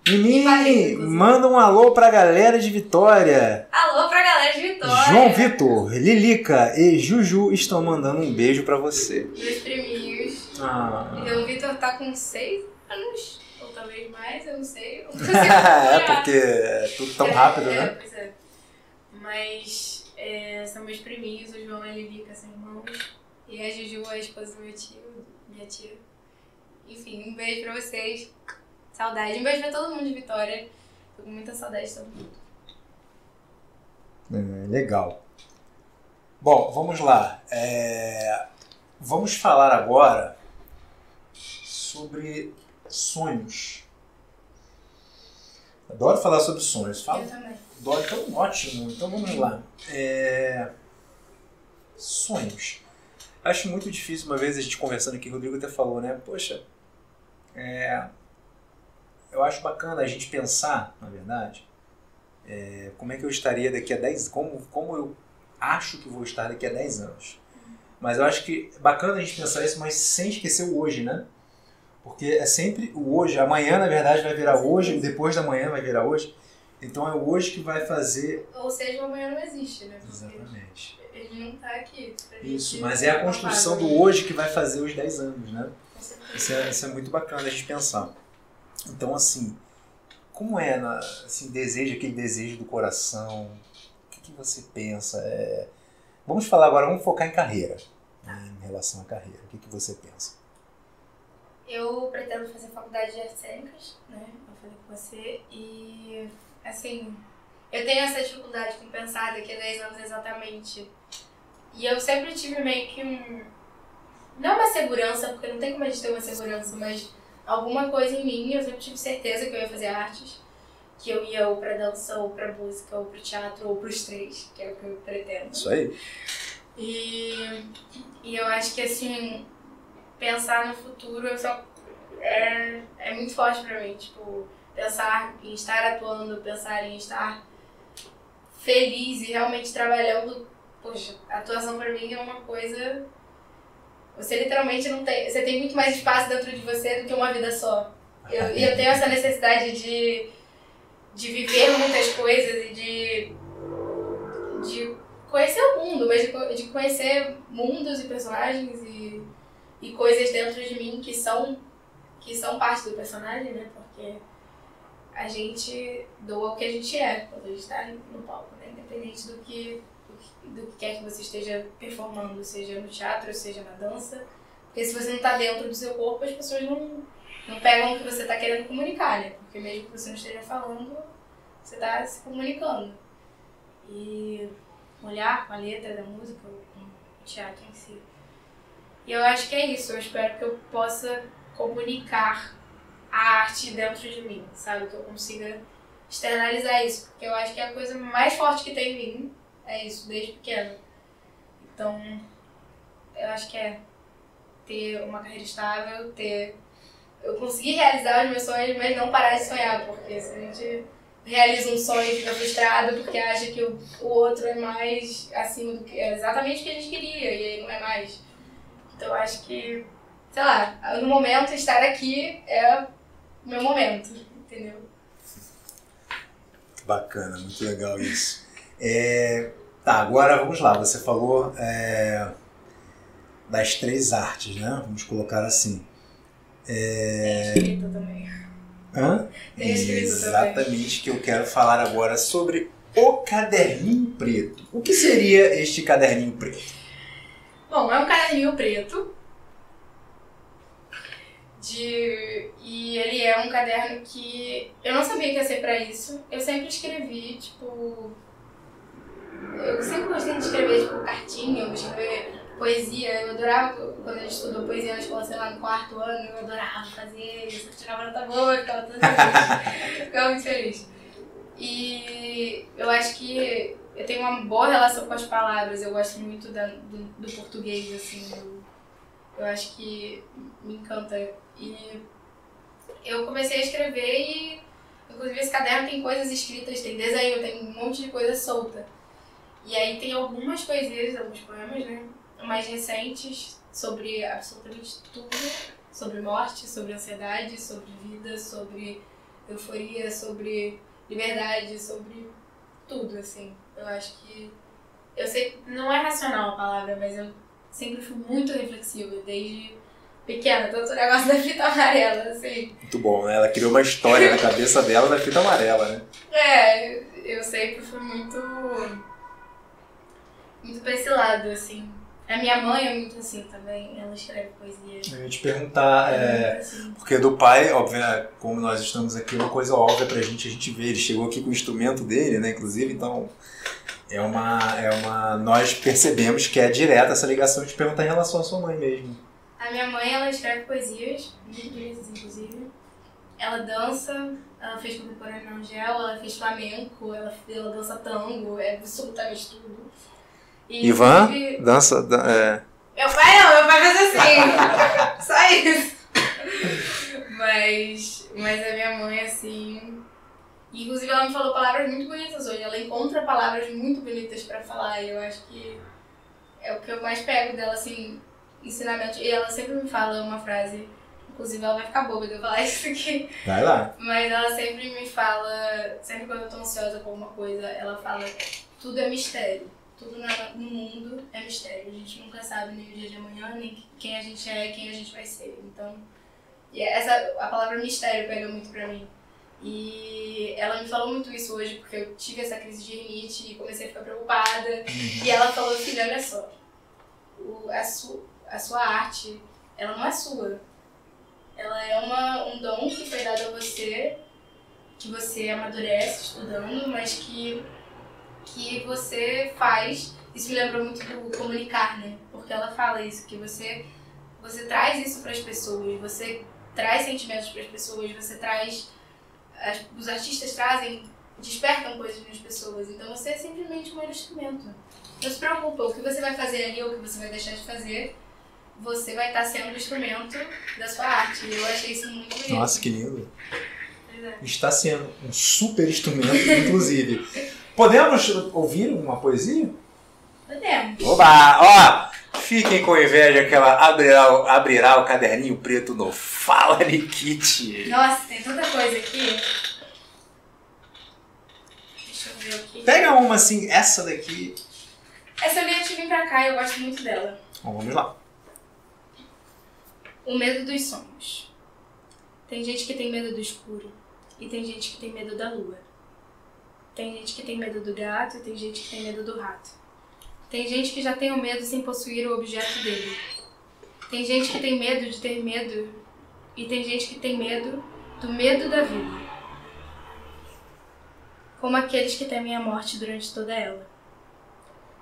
Mimi, manda um alô pra galera de Vitória.
Alô pra galera de Vitória.
João Vitor, Lilica e Juju estão mandando um beijo pra você.
Meus priminhos.
Ah.
Então, o Vitor tá com seis anos, ou talvez mais, eu não sei. Eu não
é porque é tudo tão
É,
rápido,
é,
né?
Pois é. Mas é, são meus priminhos, o João e a Lilica são irmãos. E a Juju, a esposa do meu tio, minha tia. Enfim, um beijo pra vocês. Saudade. Um beijo pra todo mundo de Vitória. Tô com muita saudade de todo mundo.
É, legal. Bom, vamos lá. É, Vamos falar agora sobre sonhos. Adoro falar sobre sonhos. Fala.
Eu também.
Adoro, então ótimo. Então vamos lá. É, Sonhos. Acho muito difícil, uma vez a gente conversando aqui, o Rodrigo até falou, né? Poxa, é, eu acho bacana a gente pensar, na verdade, é, como é que eu estaria daqui a 10 como como eu acho que vou estar daqui a 10 anos. Mas eu acho que é bacana a gente pensar isso, mas sem esquecer o hoje, né? Porque é sempre o hoje. Amanhã, na verdade, vai virar hoje, depois da manhã vai virar hoje. Então é hoje que vai fazer.
Ou seja, o amanhã não existe, né? Porque
Exatamente.
Ele não tá aqui.
Isso, mas é a construção do hoje que vai fazer os 10 anos, né? Isso é, isso é muito bacana a gente pensar. Então, assim, como é na, assim, desejo, aquele desejo do coração? O que, que você pensa? É, Vamos falar agora, vamos focar em carreira. né, Em relação à carreira. O que, que você pensa?
Eu pretendo fazer faculdade de artes cênicas, né? Eu falei com você. E, assim, eu tenho essa dificuldade com pensar daqui a 10 anos exatamente. E eu sempre tive meio que um. Não uma segurança, porque não tem como a gente ter uma segurança, mas alguma coisa em mim, eu sempre tive certeza que eu ia fazer artes. Que eu ia ou pra dança, ou pra música, ou pro teatro, ou pros três, que é o que eu pretendo.
Isso aí.
E, e eu acho que assim, pensar no futuro eu só, é, é muito forte pra mim. Tipo, pensar em estar atuando, pensar em estar feliz e realmente trabalhando. Poxa, atuação pra mim é uma coisa. Você literalmente não tem. Você tem muito mais espaço dentro de você do que uma vida só. Eu, e eu tenho essa necessidade de, de viver muitas coisas e de, de conhecer o mundo, mas de, de conhecer mundos e personagens e, e coisas dentro de mim que são, que são parte do personagem, né? Porque a gente doa o que a gente é quando a gente está no palco, né? Independente do que, do que, quer que você esteja performando, seja no teatro, seja na dança. Porque se você não está dentro do seu corpo, as pessoas não, não pegam o que você está querendo comunicar, né? Porque mesmo que você não esteja falando, você está se comunicando. E olhar com a letra da música, com o teatro em si. E eu acho que é isso, eu espero que eu possa comunicar a arte dentro de mim, sabe? Que eu consiga externalizar isso, porque eu acho que é a coisa mais forte que tem em mim é isso, desde pequeno. Então, eu acho que é ter uma carreira estável, ter. Eu conseguir realizar os meus sonhos, mas não parar de sonhar, porque se a gente realiza um sonho e fica frustrado porque acha que o, o outro é mais acima do que. É exatamente o que a gente queria, e aí não é mais. Então eu acho que, sei lá, no momento estar aqui é meu momento, entendeu?
Bacana, muito legal isso. É, tá, agora vamos lá. Você falou é, das três artes, né? Vamos colocar assim.
É... Tem escrita também.
Hã?
Tem escrita
Exatamente que eu quero falar agora sobre o caderninho preto. O que seria este caderninho preto?
Bom, é um caderninho preto. De... E ele é um caderno que eu não sabia que ia ser pra isso. Eu sempre escrevi, tipo. Eu sempre gostei de escrever, tipo, cartinha, escrever poesia. Eu adorava quando a gente estudou poesia na escola, sei lá, no quarto ano, eu adorava fazer isso. Tirava nota boa ficava toda feliz. ficava muito feliz. E eu acho que eu tenho uma boa relação com as palavras. Eu gosto muito da, do, do português, assim. Eu acho que me encanta. E eu comecei a escrever e, inclusive, esse caderno tem coisas escritas, tem desenho, tem um monte de coisa solta. E aí tem algumas poesias, alguns poemas, né? Mais recentes, sobre absolutamente tudo. Sobre morte, sobre ansiedade, sobre vida, sobre euforia, sobre liberdade, sobre tudo, assim. Eu acho que. Eu sei, não é racional a palavra, mas eu sempre fui muito reflexiva, desde pequena, tanto o negócio da fita amarela, assim.
Muito bom, né? Ela criou uma história na cabeça dela da fita amarela, né?
É, eu sempre fui muito. muito pra esse lado, assim. A minha mãe é muito assim também, ela escreve poesia.
Eu ia te perguntar, é,
assim.
porque do pai, óbvio, né, como nós estamos aqui, é uma coisa óbvia pra gente, a gente vê, ele chegou aqui com o instrumento dele, né, inclusive, então é uma, é uma, nós percebemos que é direta essa ligação de perguntar em relação à sua mãe mesmo.
A minha mãe, ela escreve poesias, muito bonitas, inclusive. Ela dança, ela fez contemporâneo na Angel, ela fez flamenco, ela, ela dança tango, é absolutamente tudo. E,
Ivan,
inclusive,
dança, dan- é,
Meu pai não, meu pai faz assim. Só isso. Mas, mas a minha mãe, assim. Inclusive, ela me falou palavras muito bonitas hoje. Ela encontra palavras muito bonitas pra falar. E eu acho que é o que eu mais pego dela, assim, ensinamento. E ela sempre me fala uma frase. Inclusive, ela vai ficar boba de eu falar isso aqui.
vai lá.
Mas ela sempre me fala, sempre quando eu tô ansiosa com alguma coisa, ela fala: tudo é mistério. Tudo na- no mundo é mistério. A gente nunca sabe nem o dia de amanhã, nem quem a gente é, quem a gente vai ser. Então, e essa, a palavra mistério pega muito pra mim. E ela me falou muito isso hoje, porque eu tive essa crise de rinite e comecei a ficar preocupada. E ela falou: filha, olha só, o, a, su, a sua arte, ela não é sua. Ela é uma, um dom que foi dado a você, que você amadurece estudando, mas que, que você faz. Isso me lembra muito do comunicar, né? Porque ela fala isso, que você, você traz isso para as pessoas, você traz sentimentos para as pessoas, você traz. as- os artistas trazem, despertam coisas nas pessoas. Então você é simplesmente um instrumento. Não se preocupa, o que você vai fazer ali ou o que você vai deixar de fazer, você vai estar sendo o instrumento da sua arte. E eu achei isso muito bonito.
Nossa, que lindo.
É.
Está sendo um super instrumento, inclusive. Podemos ouvir uma poesia?
Podemos.
Oba! Ó, fiquem com inveja que ela abrirá, abrirá o caderninho preto no Fala Nikit.
Nossa, tem tanta coisa aqui. Deixa eu ver aqui.
Pega uma assim, essa daqui.
Essa eu li antes de vir pra cá e eu gosto muito dela.
Bom, vamos lá.
O medo dos sonhos. Tem gente que tem medo do escuro e tem gente que tem medo da lua. Tem gente que tem medo do gato e tem gente que tem medo do rato. Tem gente que já tem o medo sem possuir o objeto dele. Tem gente que tem medo de ter medo e tem gente que tem medo do medo da vida. Como aqueles que temem a morte durante toda ela.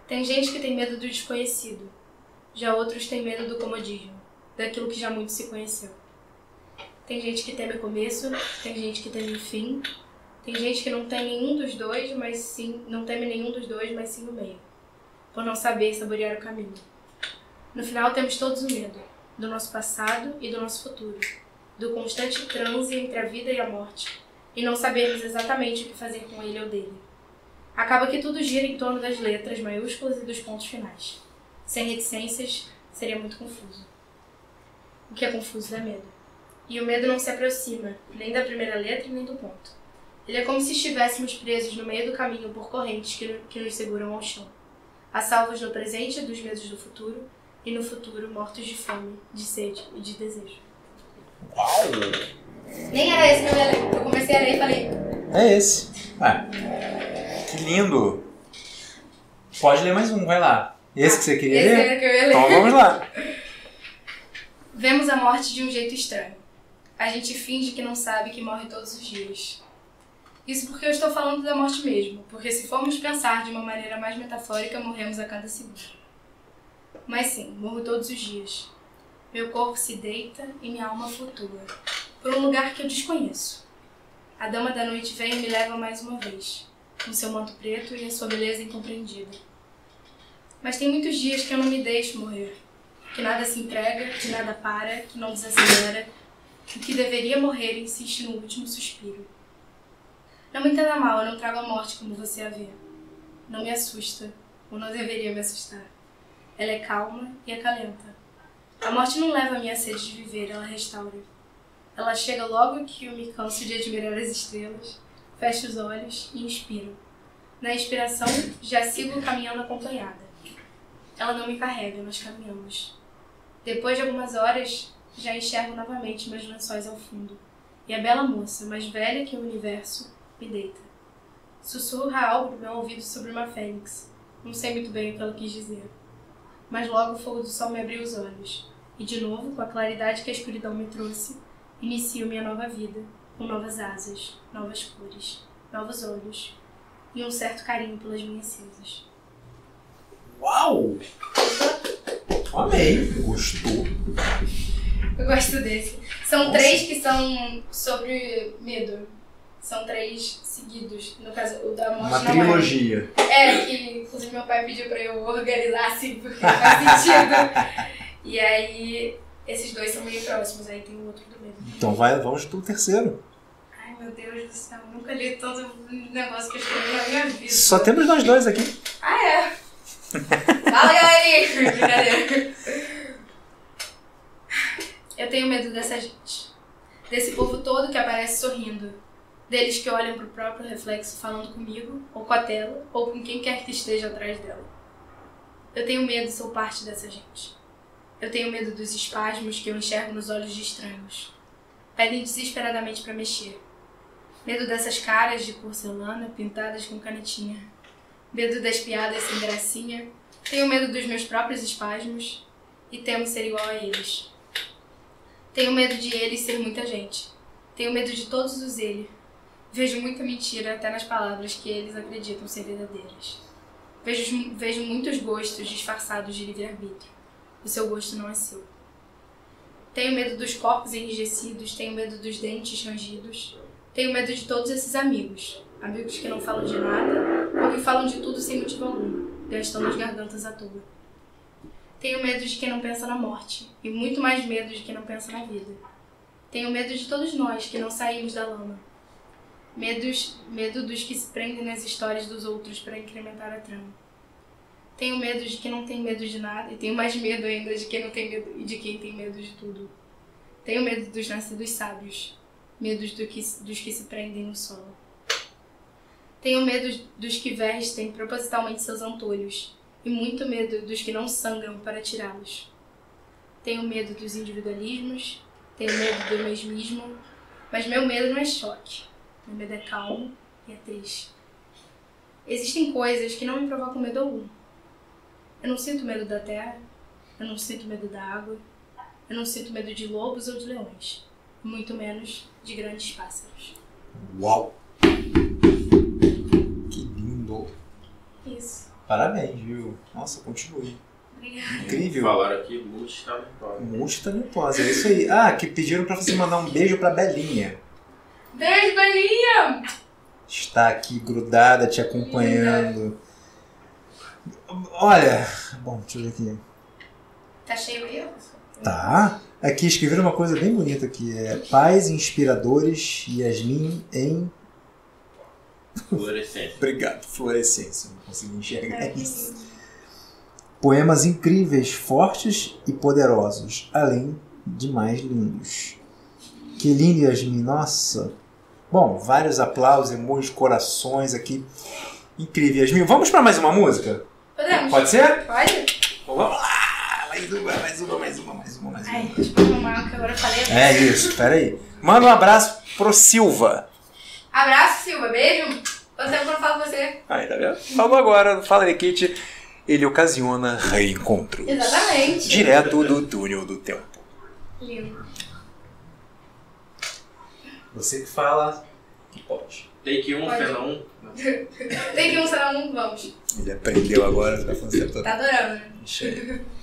Tem gente que tem medo do desconhecido, já outros têm medo do comodismo daquilo que já muito se conheceu. Tem gente que teme o começo, tem gente que teme o fim, tem gente que não tem nenhum dos dois, mas sim, não teme nenhum dos dois, mas sim o meio, por não saber saborear o caminho. No final temos todos o medo, do nosso passado e do nosso futuro, do constante transe entre a vida e a morte, e não sabermos exatamente o que fazer com ele ou dele. Acaba que tudo gira em torno das letras maiúsculas e dos pontos finais. Sem reticências, seria muito confuso. O que é confuso é medo. E o medo não se aproxima nem da primeira letra nem do ponto. Ele é como se estivéssemos presos no meio do caminho por correntes que, que nos seguram ao chão. A salvos no presente dos medos do futuro e no futuro mortos de fome, de sede e de desejo.
Uau!
Nem era esse que eu ia ler. Eu comecei a ler e falei,
É esse. Ah, que lindo. Pode ler mais um, vai lá. Esse que você queria
esse
ler?
era que eu ia ler.
Então vamos lá.
Vemos a morte de um jeito estranho. A gente finge que não sabe que morre todos os dias. Isso porque eu estou falando da morte mesmo, porque se formos pensar de uma maneira mais metafórica, morremos a cada segundo. Mas sim, morro todos os dias. Meu corpo se deita e minha alma flutua, por um lugar que eu desconheço. A dama da noite vem e me leva mais uma vez, com seu manto preto e a sua beleza incompreendida. Mas tem muitos dias que eu não me deixo morrer, que nada se entrega, que nada para, que não desacelera, o que deveria morrer insiste no último suspiro. Não me entenda mal, eu não trago a morte como você a vê. Não me assusta, ou não deveria me assustar. Ela é calma e acalenta. A morte não leva a minha sede de viver, ela restaura. Ela chega logo que eu me canso de admirar as estrelas, fecho os olhos e inspiro. Na inspiração, já sigo caminhando acompanhada. Ela não me carrega, nós caminhamos. Depois de algumas horas, já enxergo novamente meus lençóis ao fundo. E a bela moça, mais velha que o universo, me deita. Sussurra algo no meu ouvido sobre uma fênix. Não sei muito bem o que ela quis dizer. Mas logo o fogo do sol me abriu os olhos. E de novo, com a claridade que a escuridão me trouxe, inicio minha nova vida, com novas asas, novas cores, novos olhos e um certo carinho pelas minhas cinzas.
Uau! Amei. Gostou.
Eu gosto desse. São
Nossa.
três que são sobre medo. São três seguidos. No caso, o da morte
Uma
não
trilogia.
é. É, que inclusive meu pai pediu pra eu organizar assim, porque faz sentido. e aí, esses dois são meio próximos, aí tem o outro do medo.
Então vai, vamos pro terceiro.
Ai meu Deus do céu, nunca li tanto negócio que eu escrevi na minha vida.
Só temos nós dois aqui.
Ah, é? Fala, galerinha! Brincadeira. Eu tenho medo dessa gente. Desse povo todo que aparece sorrindo. Deles que olham pro próprio reflexo falando comigo, ou com a tela, ou com quem quer que esteja atrás dela. Eu tenho medo, sou parte dessa gente. Eu tenho medo dos espasmos que eu enxergo nos olhos de estranhos. Pedem desesperadamente para mexer. Medo dessas caras de porcelana pintadas com canetinha. Medo das piadas sem gracinha. Tenho medo dos meus próprios espasmos. E temo ser igual a eles. Tenho medo de eles ser muita gente. Tenho medo de todos os ele. Vejo muita mentira até nas palavras que eles acreditam ser verdadeiras. Vejo, vejo muitos gostos disfarçados de livre-arbítrio. O seu gosto não é seu. Tenho medo dos corpos enrijecidos, tenho medo dos dentes rangidos. Tenho medo de todos esses amigos. Amigos que não falam de nada que falam de tudo sem motivo algum, gastando as gargantas à toa. Tenho medo de quem não pensa na morte e muito mais medo de quem não pensa na vida. Tenho medo de todos nós que não saímos da lama. Medos, medo dos que se prendem nas histórias dos outros para incrementar a trama. Tenho medo de quem não tem medo de nada e tenho mais medo ainda de quem não tem medo e de quem tem medo de tudo. Tenho medo dos nascidos sábios, medos do que, dos que se prendem no solo. Tenho medo dos que vestem propositalmente seus antolhos e muito medo dos que não sangram para tirá-los. Tenho medo dos individualismos, tenho medo do mesmismo, mas meu medo não é choque. Meu medo é calmo e é triste. Existem coisas que não me provocam medo algum. Eu não sinto medo da terra, eu não sinto medo da água, eu não sinto medo de lobos ou de leões, muito menos de grandes pássaros.
Uau! Que lindo!
Isso.
Parabéns, viu? Nossa, continue.
Obrigada.
Incrível.
Falaram aqui, multitalentosa.
Multitalentosa, é isso aí. Ah, que pediram pra você mandar um beijo pra Belinha.
Beijo, Belinha!
Está aqui grudada, te acompanhando. Olha, bom, deixa eu ver aqui. Tá cheio aí.
Tá. Aqui escreveram uma coisa bem bonita aqui. É Pais Inspiradores Yasmin em.
Fluorescência.
Obrigado, fluorescência. Consegui enxergar
É,
isso. Poemas incríveis, fortes e poderosos, além de mais lindos. Que lindo, Yasmin. Nossa. Bom, vários aplausos, emojis, corações aqui. Incrível, Yasmin. Vamos para mais uma música?
Podemos?
Pode ser?
Pode?
Então vamos lá! Mais uma, mais uma, mais uma, mais uma, mais uma.
Ai, deixa eu arrumar, que agora eu falei.
É isso, peraí. Manda um abraço pro Silva.
Abraço, Silva. Beijo. Tempo que eu não falo com você?
Aí, tá vendo? Falou agora, fala aí, Kit. Ele ocasiona reencontros.
Exatamente.
Direto do túnel do tempo.
Lindo.
Você que fala que pode.
Take 1,
Pode.
cena 1.
Tem que um será um, vamos.
Ele aprendeu agora, tá falando certo.
Tá adorando, né?
Deixa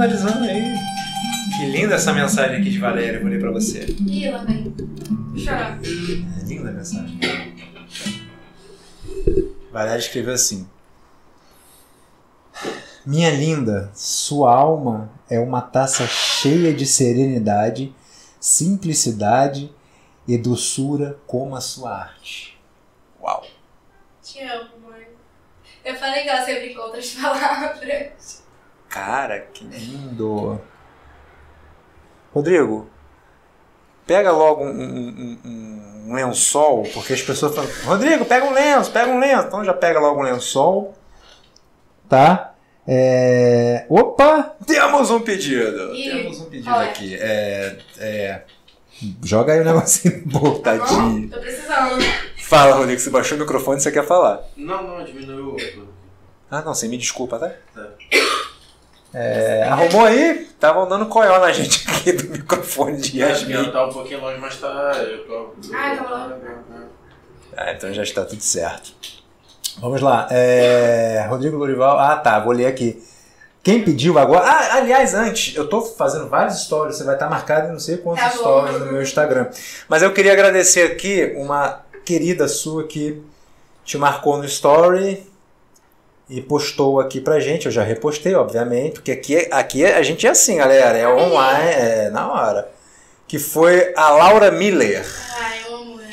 finalizando aí. Que linda essa mensagem aqui de Valéria, eu vou ler pra você.
Ih, lá vem. Chorar.
É linda a mensagem. Valéria escreveu assim: Minha linda, sua alma é uma taça cheia de serenidade, simplicidade e doçura como a sua arte. Uau!
Te amo, mãe. Eu falei que ela sempre encontra as palavras.
Cara, que lindo! Rodrigo, pega logo um, um- um- um lençol, porque as pessoas falam, Rodrigo, pega um lenço, pega um lenço. Então já pega logo um lençol, tá?
É... Opa! Temos um pedido!
Ih,
Temos um pedido
é?
aqui. É, é... Joga aí o negocinho no bolo, tadinho.
Tô precisando.
Fala, Rodrigo, você baixou o microfone e você quer falar.
Não, não, diminuiu o outro.
Ah, não, você me desculpa, tá?
Tá.
É, arrumou aí? Estavam dando coió na gente aqui do microfone de
Acho que ela
Yasmin.
tá um pouquinho longe, mas tá. Eu tô.
Ah, tá bom.
Ah, então já está tudo certo. Vamos lá. É, Rodrigo Lorival. Ah, tá. Vou ler aqui. Quem pediu agora. Ah, aliás, antes, eu tô fazendo vários stories. Você vai estar marcado em não sei quantos
Tá
stories no meu Instagram. Mas eu queria agradecer aqui uma querida sua que te marcou no story e postou aqui pra gente. Eu já repostei, obviamente, porque aqui, aqui a gente é assim, galera. É online, é na hora. Que foi a Laura Miller.
Ai, eu amo ela.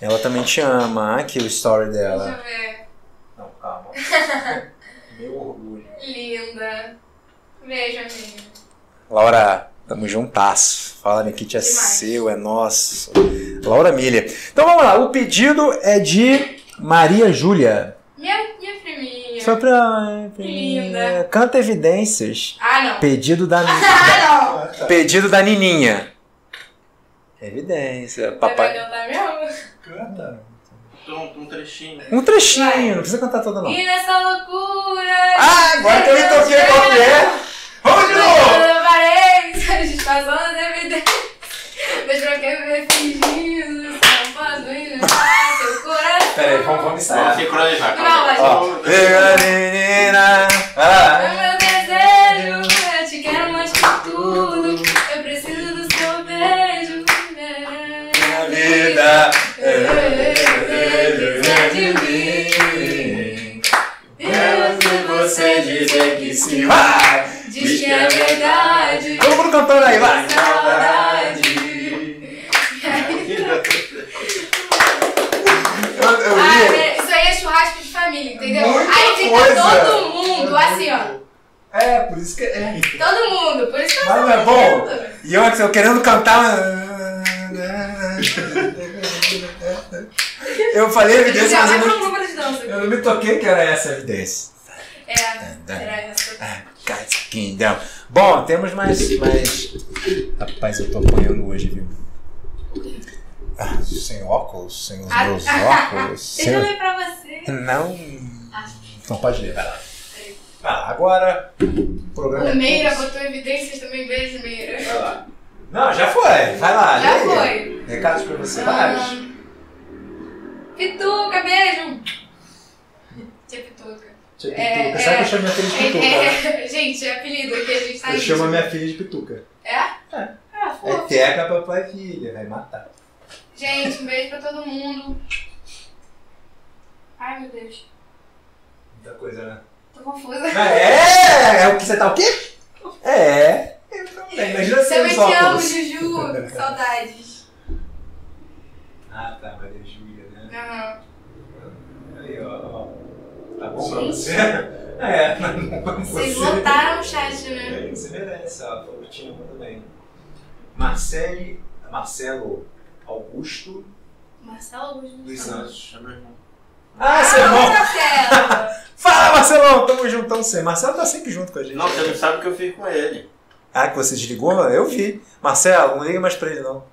Ela também te ama. Aqui o story
Deixa
dela.
eu ver.
Não, calma. Meu orgulho.
Linda. Beijo, amiga.
Laura, tamo juntasso. Fala, Nikit, é
Demais.
seu, é nosso. Laura Miller. Então vamos lá, o pedido é de Maria Júlia.
Minha, minha priminha.
Foi pra.
Linda.
Canta Evidências.
Ah, não.
Pedido da,
Ah, não.
pedido da Nininha. Evidência.
Vai
Papai.
cantar mesmo?
Canta.
Um, um trechinho.
Um trechinho,
Vai.
não precisa cantar toda não.
E nessa loucura.
Ah, agora que eu me toquei qual que é. Vamos de novo!
Eu parei, a gente na DVD. Mas pra que ver fingindo? Só posso imaginar seu coração.
Peraí, vamos, vamos
Vamos
ensaiar.
sincronizar.
Não,
calma
pega menina.
É meu desejo, eu te quero mais que tudo. Eu preciso do seu beijo.
Minha vida
é de mim.
Ela se você dizer que sim, vai!
Diz que é verdade.
Todo mundo cantando aí, vai!
Saudade.
Eu, eu
Ah,
li.
é, isso aí é churrasco de família, entendeu?
Muita
aí fica
coisa.
todo mundo assim, ó.
É, por isso que é.
Todo mundo. Por isso que eu
Mas não é bom? E eu, eu querendo cantar. Eu falei evidência, mas eu não, eu não me toquei que era essa a evidência.
É, era essa.
Kingdom. Bom, temos mais, mais. Rapaz, eu tô apanhando hoje, viu? Ah, sem óculos, sem os
Ah,
meus óculos.
Deixa eu ler pra você.
Não. Então pode ler, vai lá, agora. O programa é
O Meira
todo-
botou evidências também. Beijo, Meira.
Vai lá. Não, já foi. Vai lá.
Já foi.
Recados pra você,
Ah,
vários.
Pituca, beijo. Tia Pituca.
Tia
É,
Pituca. Sabe que
é.
eu chamo minha filha de Pituca? né?
É, é, gente, é apelido que a gente tá
Eu chamo minha filha de Pituca.
É?
É.
Ah,
É teca, papai e filha. Vai matar.
Gente, um beijo pra todo mundo. Ai, meu Deus.
Muita coisa, né?
Tô confusa.
É! É o que você tá o quê? É. Eu também. Imagina se
Também te amo. Juju. Saudades.
Ah, tá. Maria Júlia, né?
Aham.
Aí, ó. ó. Tá bom pra você? É. Não como
Vocês
você.
lotaram o chat, né?
É, Você merece, ó. Eu te amo também. Marcele, Marcelo Augusto
Marcelo Augusto.
dos Santos.
É meu irmão.
Ah, seu
Ah,
irmão!
Marcelo!
Fala, Marcelão! Tamo juntão você. Marcelo tá sempre junto com a gente.
Não, você não sabe o que eu fiz com ele.
Ah, que você desligou? Eu vi. Marcelo, não liga mais pra ele, não.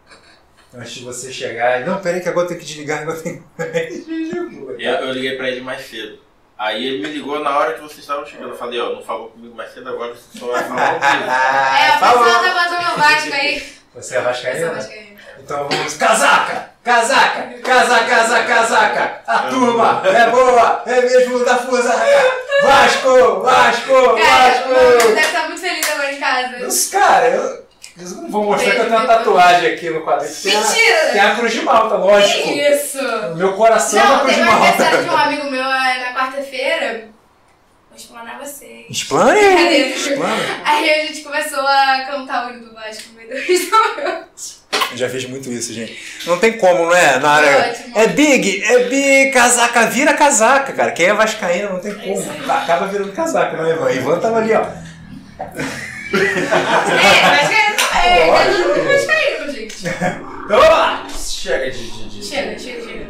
Antes de você chegar. Não, peraí que agora eu tenho que desligar. Agora eu tenho que... Desligou.
Eu, eu liguei pra ele mais cedo. Aí ele me ligou na hora que vocês estavam chegando. Eu falei, ó, não falou comigo mais cedo, agora você só vai falar comigo.
É, a pessoa tá botando o Vasco aí.
Você é
Eu sou
vascaína? Então vamos. Casaca! Casaca! Casaca, casaca, casaca! A turma é boa! É mesmo da fusaca! Vasco! Vasco!
Cara,
Vasco!
deve estar muito feliz agora em casa.
Os cara, eu. Eu não vou mostrar que eu tenho uma tatuagem aqui no quadril. Tem a,
Mentira!
tem a cruz de malta, lógico.
Que isso?
O meu coração é uma
Não,
cruz
tem
de
um aniversário de um
malta.
amigo meu é, na quarta-feira. Vou explanar vocês.
Explane!
Aí a gente começou a cantar o hino do Vasco no meio do restaurante.
Eu já fiz muito isso, gente. Não tem como, não é? Na área.
ótimo.
É big, é big, casaca, vira casaca, cara. Quem é vascaíno não tem como. Acaba virando casaca, não é, Ivan? Ivan tava ali, ó.
É, Vascaíno. É,
Lógico.
é Vascaíno, gente.
Então vamos lá! Chega de.
Chega, chega, chega.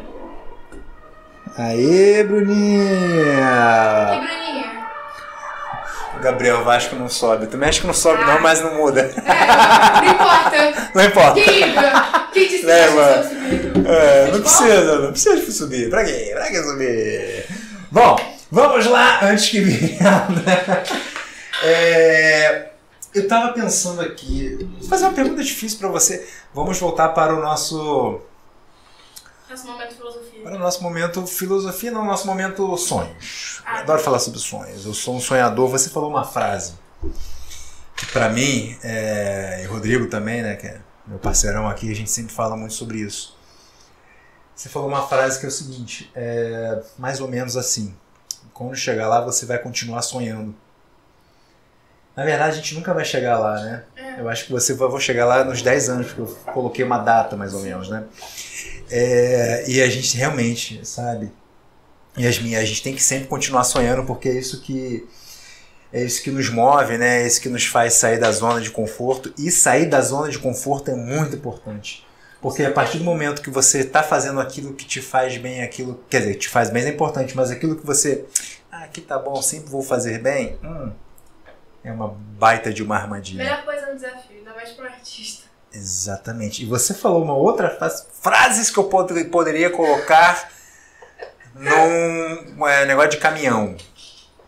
Aê,
E
Bruninha! Gabriel Vasco não sobe. Tu mexe que não sobe, não, mas não muda.
É, não importa.
Não importa.
Quem liga? Quem disse que
É,
subiram?
É, não precisa, não precisa subir. Pra quê? Pra que subir? Bom, vamos lá antes que vire. né? É, eu tava pensando aqui. Vou fazer uma pergunta difícil pra você. Vamos voltar para o nosso.
Nosso momento filosofia.
Para o nosso momento filosofia, não, nosso momento sonhos.
Ah.
adoro falar sobre sonhos. Eu sou um sonhador. Você falou uma frase que pra mim, é, e Rodrigo também, né, que é meu parceirão aqui, a gente sempre fala muito sobre isso. Você falou uma frase que é o seguinte, é, mais ou menos assim. Quando chegar lá, você vai continuar sonhando. Na verdade, a gente nunca vai chegar lá, né?
É.
Eu acho que você vai chegar lá nos 10 anos, porque eu coloquei uma data mais ou menos, né? É, e a gente realmente, sabe? Yasmin, a gente tem que sempre continuar sonhando, porque é isso que é isso que nos move, né? É isso que nos faz sair da zona de conforto. E sair da zona de conforto é muito importante. Porque a partir do momento que você está fazendo aquilo que te faz bem, aquilo. Quer dizer, te faz bem é importante, mas aquilo que você. Ah, aqui tá bom, sempre vou fazer bem. Hum, é uma baita de uma armadilha.
Melhor coisa no desafio, ainda mais pro artista.
Exatamente. E você falou uma outra frase, frases que eu pod- poderia colocar num é, negócio de caminhão.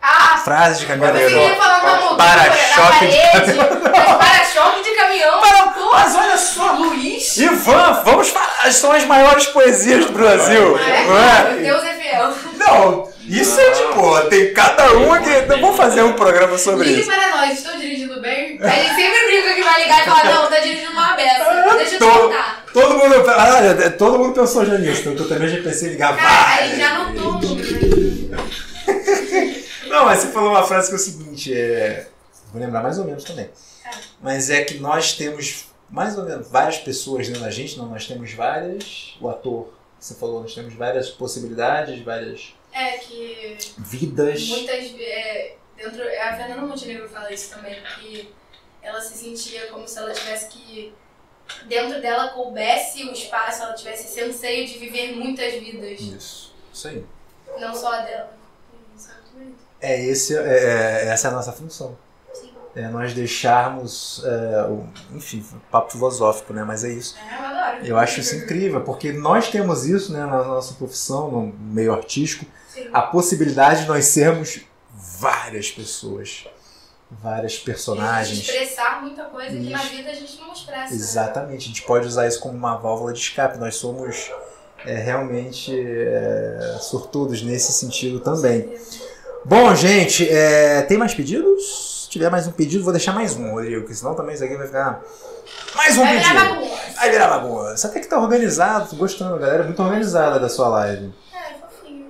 Ah!
Frases de
Eu
caminhoneiro.
falar uma
Para-choque de
mas para-choque de caminhão. Pô,
Mas olha só,
Luiz?
Ivan, vamos falar. São as maiores poesias do Brasil.
É,
Não é?
Deus é fiel.
Não, isso é de boa. Tem cada um aqui. Então vamos fazer um programa sobre
Ligue
isso.
para nós, estou dirigindo bem? A gente sempre brinca que vai ligar e falar, não, tá dirigindo uma beça.
Ah,
Deixa eu te
tô.
contar.
Todo mundo, olha, todo mundo pensou já nisso. então Eu também já pensei em ligar
Cara, a
várias.
gente já anotou o número.
Não, mas você falou uma frase que é o seguinte, é... Vou lembrar mais ou menos também.
É.
Mas é que nós temos mais ou menos várias pessoas dentro da gente, não, nós temos várias. O ator, você falou, nós temos várias possibilidades, várias
É que
vidas.
muitas é, dentro a Fernanda Montenegro fala isso também que ela se sentia como se ela tivesse que dentro dela coubesse o espaço ela tivesse esse anseio de viver muitas vidas
Isso, isso aí.
não só a dela é
É, esse, é, é- essa é a nossa função.
sim
É nós deixarmos, é, o, enfim, papo filosófico, né? Mas é isso.
é, eu adoro
Eu acho isso incrível, porque nós temos isso né, na nossa profissão, no meio artístico,
Sim.
a possibilidade de nós sermos várias pessoas, várias
E
personagens.
expressar muita coisa que na vida a gente não expressa né?
Exatamente, a gente pode usar isso como uma válvula de escape. Nós somos é, realmente é, sortudos nesse sentido também. Bom, gente, é, tem mais pedidos? Se tiver mais um pedido, vou deixar mais um, Rodrigo, porque senão também isso aqui vai ficar. Mais um
vai virar
pedido!
bagunça
Vai virar bagunça. Até que tá organizado, tô gostando, galera é muito organizada da sua live.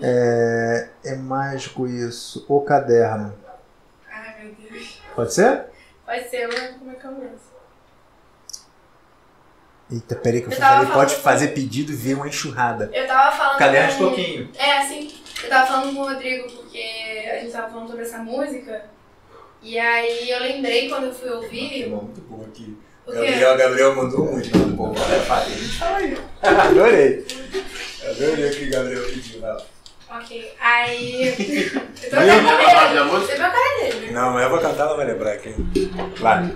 É
É, é mágico isso. O caderno.
ai meu Deus
Pode ser?
pode ser eu lembro como é que eu penso
Eita, peraí que eu
Eu
falei, pode fazer pedido e vir uma enxurrada.
eu tava falando
Caderno de toquinho.
É, assim, eu tava falando com o Rodrigo porque a gente tava falando sobre essa música. E aí eu lembrei quando eu fui ouvir.
muito bom aqui.
O?
Gabriel, Gabriel mandou muito. É. Fala aí. Adorei. Adorei o que o Gabriel pediu. lá.
Ok. Aí. Eu tô até com
Lembra a parte da
medo.
música?
Você viu a cara dele, né?
Não, mas eu vou cantar, ela vai lembrar aqui. Vai.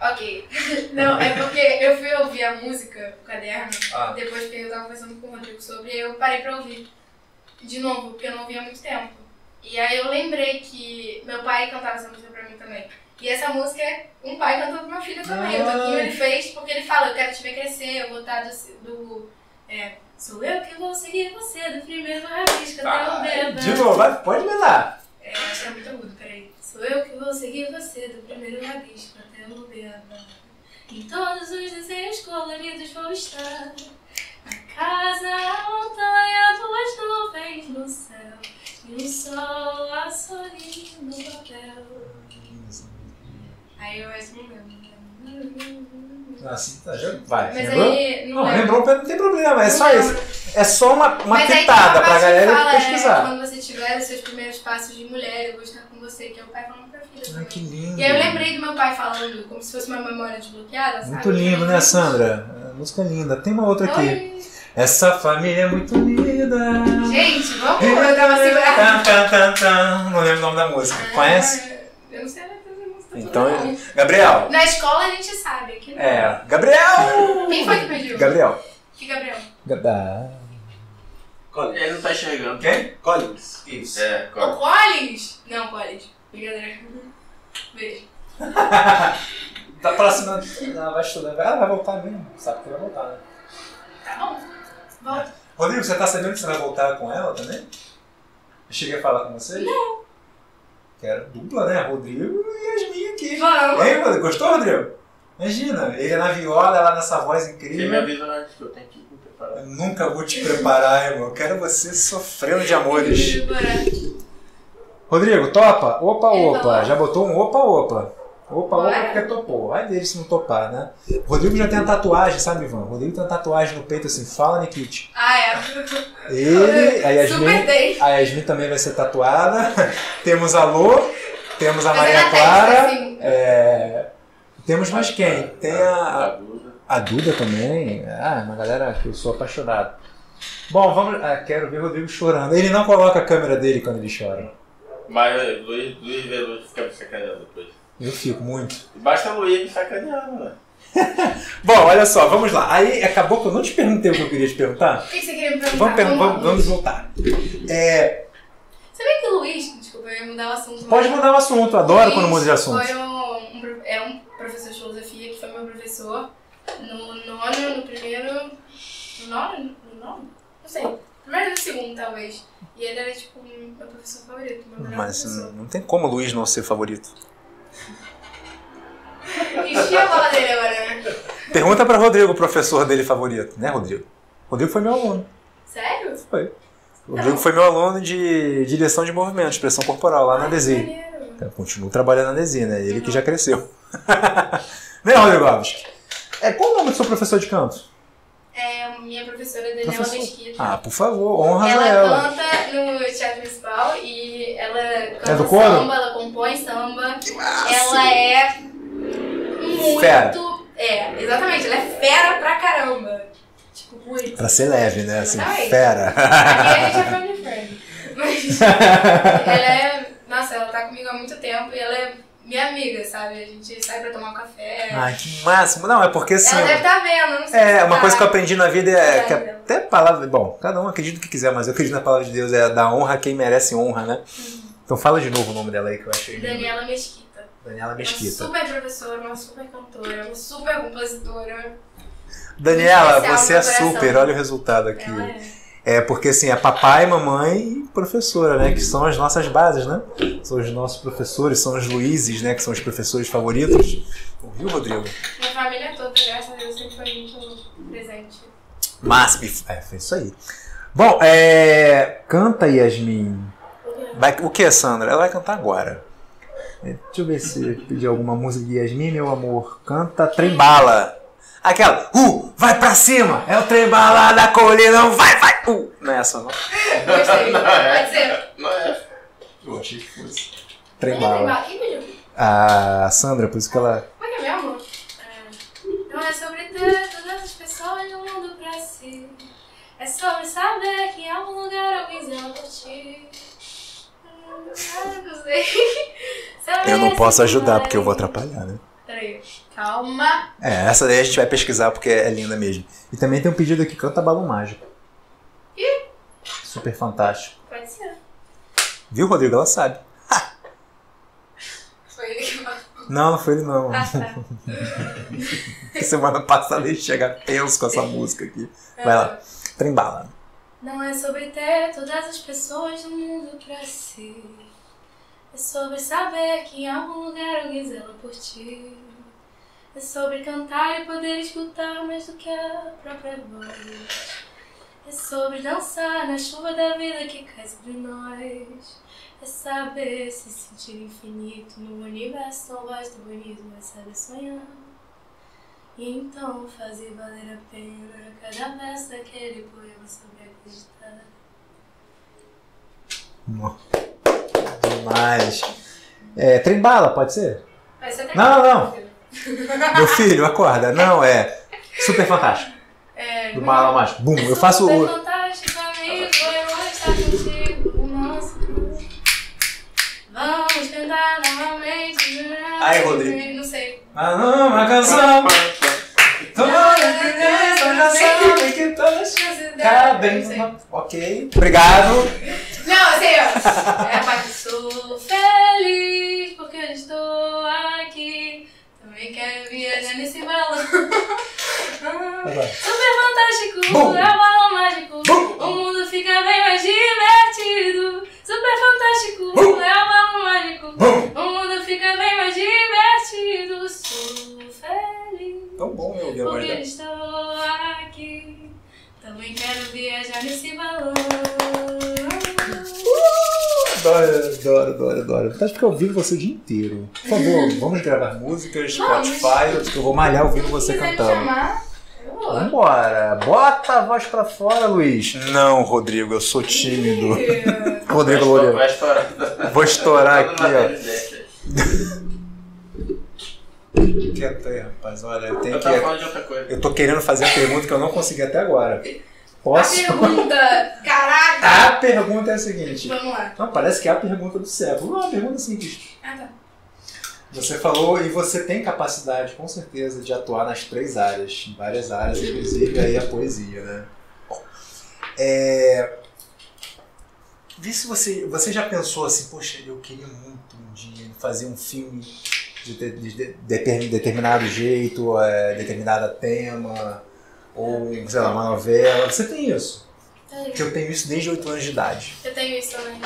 Ok. Não, é porque eu fui ouvir a música, o caderno,
Ah.
depois que eu tava conversando com o Rodrigo sobre, eu parei pra ouvir de novo, porque eu não ouvia há muito tempo. E aí eu lembrei que meu pai cantava essa música pra mim também. E essa música, um pai cantou pro meu filho também. O Toquinho ele fez porque ele fala, eu quero te ver crescer, eu vou estar do... do é, sou eu que vou seguir você do primeiro rabisco até o dedo.
De novo, vai, pode mandar.
É, acho que é muito agudo, peraí. Sou eu que vou seguir você do primeiro rabisco até o dedo. Em todos os desenhos coloridos vou estar. A casa, a montanha, duas nuvens no céu. E um sol a sorrir no papel. Aí eu acho que não lembro.
Assim, tá, já vai.
Mas
lembrou?
aí.
Não,
lembro.
lembrou, não tem problema, é
Não
só
lembro.
isso. É só uma, uma
Mas
pitada
uma
pra galera
fala,
pesquisar.
É, quando você tiver os seus primeiros passos de mulher, eu vou estar com você, que é o pai falando pra filha.
Ah,
também.
que lindo.
E aí eu lembrei do meu pai falando, como se fosse uma memória desbloqueada, sabe?
Muito lindo, né, Sandra? A música é linda. Tem uma outra aqui.
Oi.
Essa família é muito linda.
Gente, vamos, eu.
Tan, tan, tan, tan. Não lembro o nome da música. Conhece? Então, Gabriel.
Na escola a gente sabe. Aqui não.
É, Gabriel!
Quem foi que pediu?
Gabriel.
Que Gabriel?
Gab-
Collins.
Ele não tá enxergando.
Quem?
Collins. Isso.
É,
O
corta.
Collins? Não, Collins. Brincadeira. Beijo.
Tá próxima. Não, vai estudar. Ela vai voltar mesmo. Sabe que vai voltar, né?
Tá bom. Volta.
Rodrigo, você tá sabendo que você vai voltar com ela também? Eu cheguei a falar com você? Não. Quero dupla, né? Rodrigo e Yasmin aqui.
Vamos.
Hein, Rodrigo? Gostou, Rodrigo? Imagina, ele na viola, ela nessa voz
Você me
incrível.
avisa antes que eu tenho que me preparar.
Eu nunca vou te preparar, irmão. Eu quero você sofrendo de amores. Rodrigo, topa? Opa, opa. Já botou um opa, opa. Opa, opa,
Bora.
porque topou. Vai dele se não topar, né? Rodrigo já tem a tatuagem, sabe, Ivan? Rodrigo tem uma tatuagem no peito assim, fala, Nikit.
Ah, é.
Ele, a Yasmin, a Yasmin também vai ser tatuada. temos a Lô, temos a
Mas é
Maria
na
Clara.
assim.
é, Temos mais quem? Tem
A
a,
Duda.
a Duda também. Ah, uma galera que eu sou apaixonado. Bom, vamos. Ah, quero ver o Rodrigo chorando. Ele não coloca a câmera dele quando ele chora.
Mas é, Luiz, Luiz Veloso fica me sacaneando depois.
Eu fico muito.
Basta o Luiz me sacaneando, né?
Bom, olha só, vamos lá. Aí acabou que eu não te perguntei o que eu queria te perguntar.
O que você queria me perguntar?
Vamos, per-
lá.
vamos, vamos voltar. É,
Sabia que o Luiz, desculpa, eu ia mudar o assunto.
pode
mas-
mudar o assunto, eu adoro
Luiz
quando muda de assunto.
Foi um, um é um professor de filosofia que foi meu professor no nono, no primeiro. No nono? No nono? Não sei. Primeiro no segundo, talvez. E ele era tipo meu professor favorito, meu
Mas
professor.
não tem como o Luiz não ser favorito.
Enchi a bola dele agora, né?
Pergunta pra Rodrigo, o professor dele favorito, né, Rodrigo? Rodrigo foi meu aluno.
Sério?
Foi. O Rodrigo foi meu aluno de direção de movimento, expressão corporal, lá na DESI. Eu continuo trabalhando na DESI, né? Ele que já cresceu. né, Rodrigo Alves? É, qual o nome do seu professor de canto?
É, minha professora Daniela
Professor.
Mesquita.
Ah, por favor, honra
Ela
ela.
canta no teatro municipal e ela canta
É
samba, ela compõe samba. Ela é muito.
Fera.
É, exatamente, ela é fera pra caramba. Tipo, muito.
Pra ser leve, né? Assim,
Exatamente.
fera.
Aqui a gente é friend. Mas ela é. Nossa, ela tá comigo há muito tempo e ela é minha amiga, sabe? A gente sai pra tomar um café.
Ai, que máximo. Não, é porque assim.
ela deve estar vendo, não sei se
É, uma
tá.
coisa que eu aprendi na vida é que
Verdade.
até palavra. Bom, cada um acredita o que quiser, mas eu acredito na palavra de Deus, é dar honra a quem merece honra, né? Então fala de novo o nome dela aí que eu achei.
Daniela Mesquita.
Daniela
Uma
Mesquita.
super professora, uma super cantora, uma super compositora.
Daniela, você é super, olha o resultado aqui.
É.
É porque assim, é papai, mamãe e professora, né? Que são as nossas bases, né? São os nossos professores, são os Luizes, né? Que são os professores favoritos. Ouviu, Rodrigo?
Minha família toda, graças a Deus, sempre foi muito presente.
Máximo. É, foi isso aí. Bom, é. Canta, Yasmin. Vai, o que, Sandra? Ela vai cantar agora. É, Deixa eu ver se eu pedir alguma música de Yasmin, meu amor. Canta Trembala. Aquela, uh, vai pra cima! É o Trembala da colina, vai, vai! Uh, não é essa não.
Gostei. Pode ser.
Não é.
Eu achei que fosse.
Quem
Trembala.
Pediu?
A Sandra, por isso que ela.
Como é que é mesmo? É, Não é sobre ter todas as pessoas no mundo pra si. É sobre saber que em algum lugar alguém por ti. Ah, não sei.
Eu não posso ajudar porque eu vou atrapalhar, né?
Peraí. Calma.
É, essa daí a gente vai pesquisar porque é linda mesmo. E também tem um pedido aqui, canta balão mágico.
Ih.
Super fantástico.
Pode ser.
Viu, Rodrigo? Ela sabe.
Foi ele que falou.
Não, não foi ele não.
Ah, tá.
Semana passada ele chega tenso com essa música aqui. Vai lá. Trembala.
Não é sobre ter todas as pessoas no mundo pra si. É sobre saber que em algum lugar alguém zela por ti. É sobre cantar e poder escutar mais do que a própria voz. É sobre dançar na chuva da vida que cai sobre nós. É saber se sentir infinito no universo vasto e bonito. É saber sonhar. E então fazer valer a pena cada verso daquele poema sobre acreditar.
Demais. É, trembala, pode ser?
Vai ser
Não,
que-
não. Meu filho, acorda. Não, é super fantástico.
É,
Do Bala Mágico. Bum, eu faço
Super
o.
fantástico, amigo, eu vou estar contigo no nosso clube. Vamos cantar novamente.
Aí, Rodrigo.
Não sei.
Ah, não, uma canção. Toda já sabe que todas numa- Ok. Obrigado.
Não, sei, ó. É parte. Sou feliz porque eu estou aqui. Também quero viajar nesse balão.
Lá.
Super fantástico,
Bum.
é um balão mágico.
Bum.
O mundo fica bem mais divertido. Super fantástico,
Bum.
é um balão mágico.
Bum.
O mundo fica bem mais divertido. Sou feliz
Tão bom eu ouvir a voz
porque
dela.
Também quero viajar nesse balão.
Adoro, adoro, adoro, adoro. Acho que eu ouvindo você o dia inteiro. Por favor, vamos gravar músicas,
Vamos.
Spotify, eu vou malhar ouvindo você
me
cantando.
chamar, eu vou.
Vambora, bota a voz pra fora, Luiz. Não, Rodrigo, eu sou tímido. Rodrigo Loureiro.
Vai estourar.
Vou estourar aqui, ó. Quieto aí, rapaz. Olha, eu tenho
Eu tava
que.
falando de outra coisa.
Eu tô querendo fazer a pergunta que eu não consegui até agora.
A
Posso?
pergunta, caraca!
A pergunta é a seguinte.
Vamos lá.
Não, parece que é a pergunta do século. Não, é uma pergunta simples.
Ah, tá.
Você falou e você tem capacidade, com certeza, de atuar nas três áreas, em várias áreas, inclusive aí a poesia, né? Bom, é... Vê se você, você já pensou assim, poxa, eu queria muito um dia fazer um filme de, de- de- de determin- determinado jeito, é, determinada tema, ou, sei lá, uma novela. Você tem isso?
Tenho.
Porque eu tenho isso desde 8 anos de idade.
Eu tenho isso também.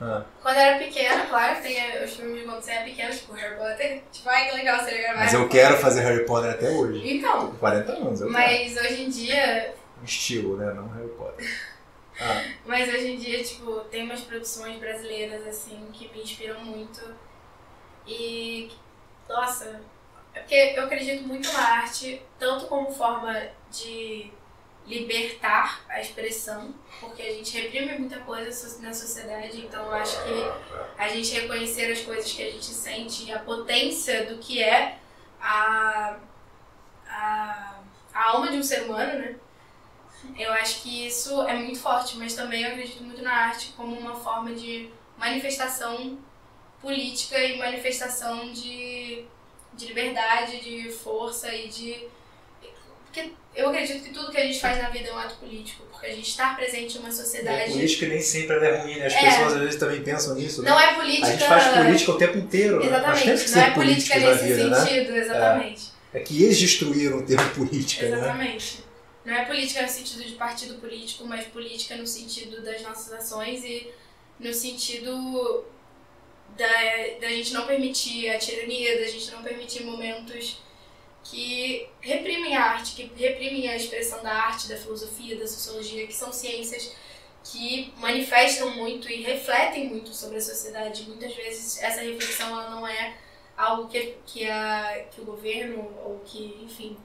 Ah.
Quando eu era pequena, claro, tem os filmes de quando você é pequena, tipo Harry Potter. Tipo, ai que legal você gravar.
Mas eu quero fazer Harry Potter até hoje.
Então,
Com 40 anos, eu quero.
mas hoje em dia.
Um estilo, né? Não Harry Potter. Ah,
Mas hoje em dia, tipo, tem umas produções brasileiras, assim, que me inspiram muito. E. Nossa. É porque eu acredito muito na arte, tanto como forma de libertar a expressão, porque a gente reprime muita coisa na sociedade, então eu acho que a gente reconhecer as coisas que a gente sente a potência do que é a, a, a alma de um ser humano, né? Eu acho que isso é muito forte, mas também eu acredito muito na arte como uma forma de manifestação política e manifestação de, de liberdade, de força e de. Porque eu acredito que tudo que a gente faz na vida é um ato político, porque a gente estar presente em uma
a
sociedade.
política nem sempre é ruim, né? As
É.
pessoas às vezes também pensam nisso, né?
Não é política.
A gente faz política o tempo inteiro. né? Nós
Exatamente,
que
não é política nesse
vida, né?
sentido, exatamente.
É que eles destruíram o termo política, né?
Exatamente. Não é política no sentido de partido político, mas política no sentido das nossas ações e no sentido da, da gente não permitir a tirania, da gente não permitir momentos que reprimem a arte, que reprimem a expressão da arte, da filosofia, da sociologia, que são ciências que manifestam muito e refletem muito sobre a sociedade. Muitas vezes essa reflexão ela não é algo que, que, a, que o governo ou que, enfim,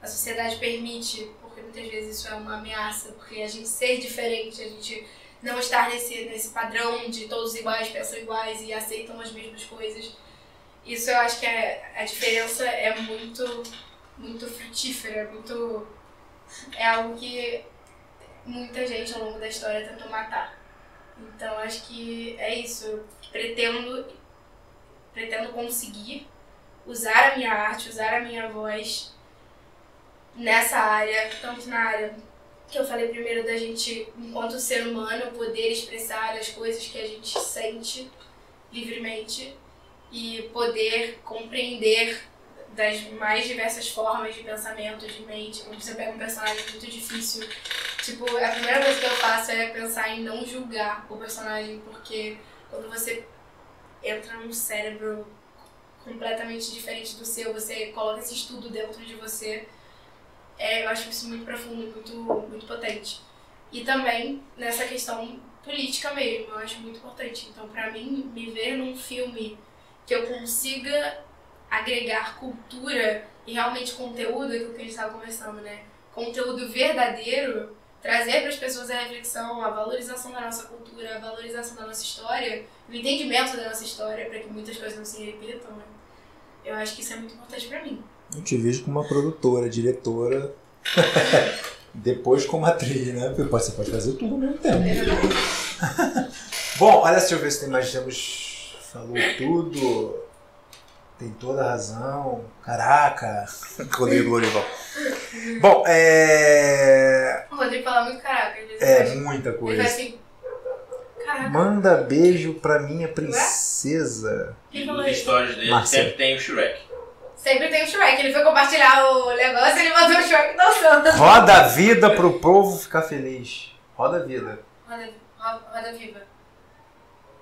a sociedade permite, porque muitas vezes isso é uma ameaça, porque a gente ser diferente, a gente não estar nesse, nesse padrão de todos iguais, pensam iguais e aceitam as mesmas coisas. Isso eu acho que é, a diferença é muito, muito frutífera, muito. É algo que muita gente ao longo da história tentou matar. Então acho que é isso. Pretendo, pretendo conseguir usar a minha arte, usar a minha voz nessa área, tanto na área que eu falei primeiro da gente, enquanto ser humano, poder expressar as coisas que a gente sente livremente e poder compreender das mais diversas formas de pensamento, de mente. Quando você pega um personagem muito difícil, tipo, a primeira coisa que eu faço é pensar em não julgar o personagem, porque quando você entra num cérebro completamente diferente do seu, você coloca esse estudo dentro de você, é, eu acho isso muito profundo, muito, muito potente. E também nessa questão política mesmo, eu acho muito importante. Então, pra mim, me ver num filme que eu consiga agregar cultura e realmente conteúdo, aquilo que a gente estava conversando, né? Conteúdo verdadeiro, trazer para as pessoas a reflexão, a valorização da nossa cultura, a valorização da nossa história, o entendimento da nossa história, para que muitas coisas não se repitam, né? Eu acho que isso é muito importante para mim.
Eu te vejo como uma produtora, diretora, depois como atriz, né? Porque você pode fazer tudo ao mesmo tempo. Bom, olha, deixa eu ver se tem mais. Temos. Falou tudo. Tem toda a razão. Caraca. Rodrigo Lourival. Bom, é.
O Rodrigo fala muito caraca.
É
ele
muita
Ele
coisa.
faz assim. Caraca.
Manda beijo pra minha princesa.
Quem falou
nos
isso?
stories dele
Marcelo.
sempre tem o Shrek.
Sempre tem o Shrek. Ele foi compartilhar o negócio e ele mandou o Shrek dançando.
Roda a vida pro povo ficar feliz. Roda a vida.
Roda, roda, roda viva.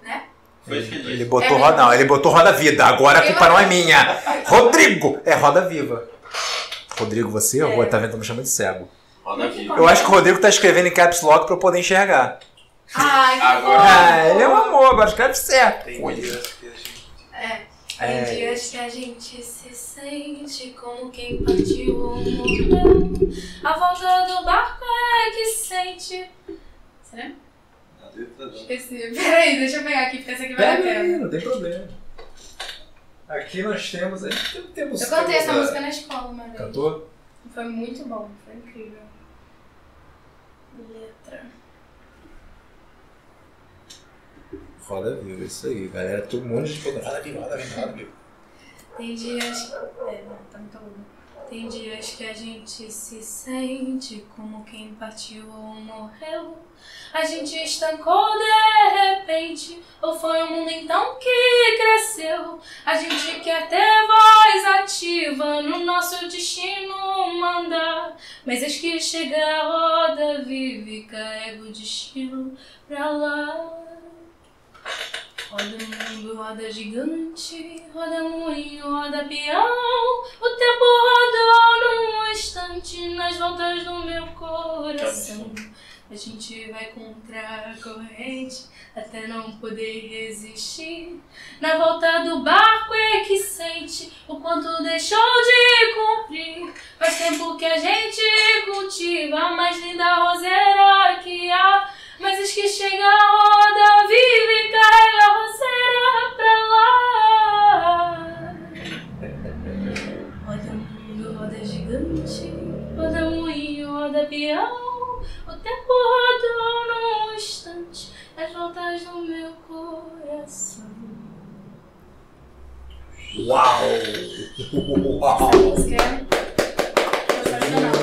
Né?
Foi isso que ele
Ele botou
É
roda. Não, ele botou roda vida. Agora a culpa não é minha. Rodrigo! É roda viva. Rodrigo, você,
É.
tá vendo? Tá me chamando de cego.
Roda viva.
Eu acho que o Rodrigo tá escrevendo em caps lock pra eu poder enxergar.
Ai, que
Agora-.
Ah, ele é um amor, agora escreve certo.
Tem dias que a gente.
É.
É.
Tem dias que a gente se sente como quem partiu ou morreu. A volta do barco é que sente. Será?
A letra não.
Esqueci. Peraí, deixa eu pegar aqui, porque essa aqui
Pega aí,
pena.
não tem problema. Aqui nós temos. a gente temos
Eu cantei essa música na escola vez.
Cantou?
Foi muito bom, foi incrível. Letra.
Roda viva, isso aí, galera. Todo mundo de roda viva, roda viva, roda viva.
Tem dias. É, não, tá muito. Tem dias que a gente se sente como quem partiu ou morreu. A gente estancou de repente, ou foi o mundo então que cresceu. A gente quer ter voz ativa no nosso destino mandar. Mas eis que chega a roda viva e carrega o destino pra lá. Roda mundo, roda gigante, roda moinho, roda peão. O tempo rodou num instante nas voltas do meu coração. A gente vai contra a corrente até não poder resistir. Na volta do barco é que sente o quanto deixou de cumprir. Faz tempo que a gente cultiva a mais linda roseira que há. Mas eis que chega a roda viva e carrega a roseira pra lá. Roda mundo, roda gigante, roda moinho, roda peão. O tempo rodou num instante as voltas do meu coração.
Uau!
Essa música é sensacional.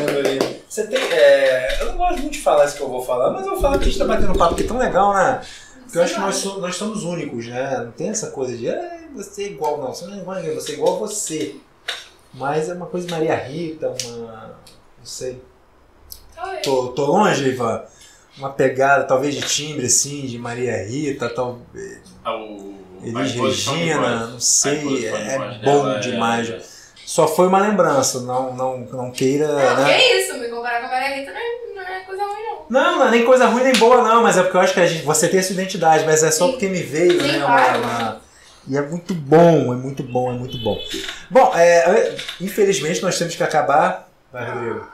Você tem. é, eu não gosto muito de falar isso que eu vou falar, mas eu vou falar que a gente tá batendo um papo aqui tão legal, né? Porque eu acho que nós, so- nós somos únicos, né? Não tem essa coisa de "Ah, você é igual, não. Você não é igual a ninguém, você é igual a você. Mas é uma coisa de Maria Rita, uma. Não sei.
Oi.
Tô, tô longe, Ivan? Uma pegada talvez de timbre assim, de Maria Rita, tal,
Ah, o-
Elis Regina, não sei, é bom
é-
demais. Só foi uma lembrança, não, não, não queira.
Não,
né?
que isso, me comparar com a Maria Rita não é, não é coisa ruim, não.
Não, não é nem coisa ruim nem boa, não, mas é porque eu acho que a gente, você tem a sua identidade, mas é só
Sim.
porque me veio,
Sim,
né?
claro.
Uma, uma- E é muito bom, é muito bom, é muito bom. Bom, é, infelizmente nós temos que acabar. Vai, Rodrigo.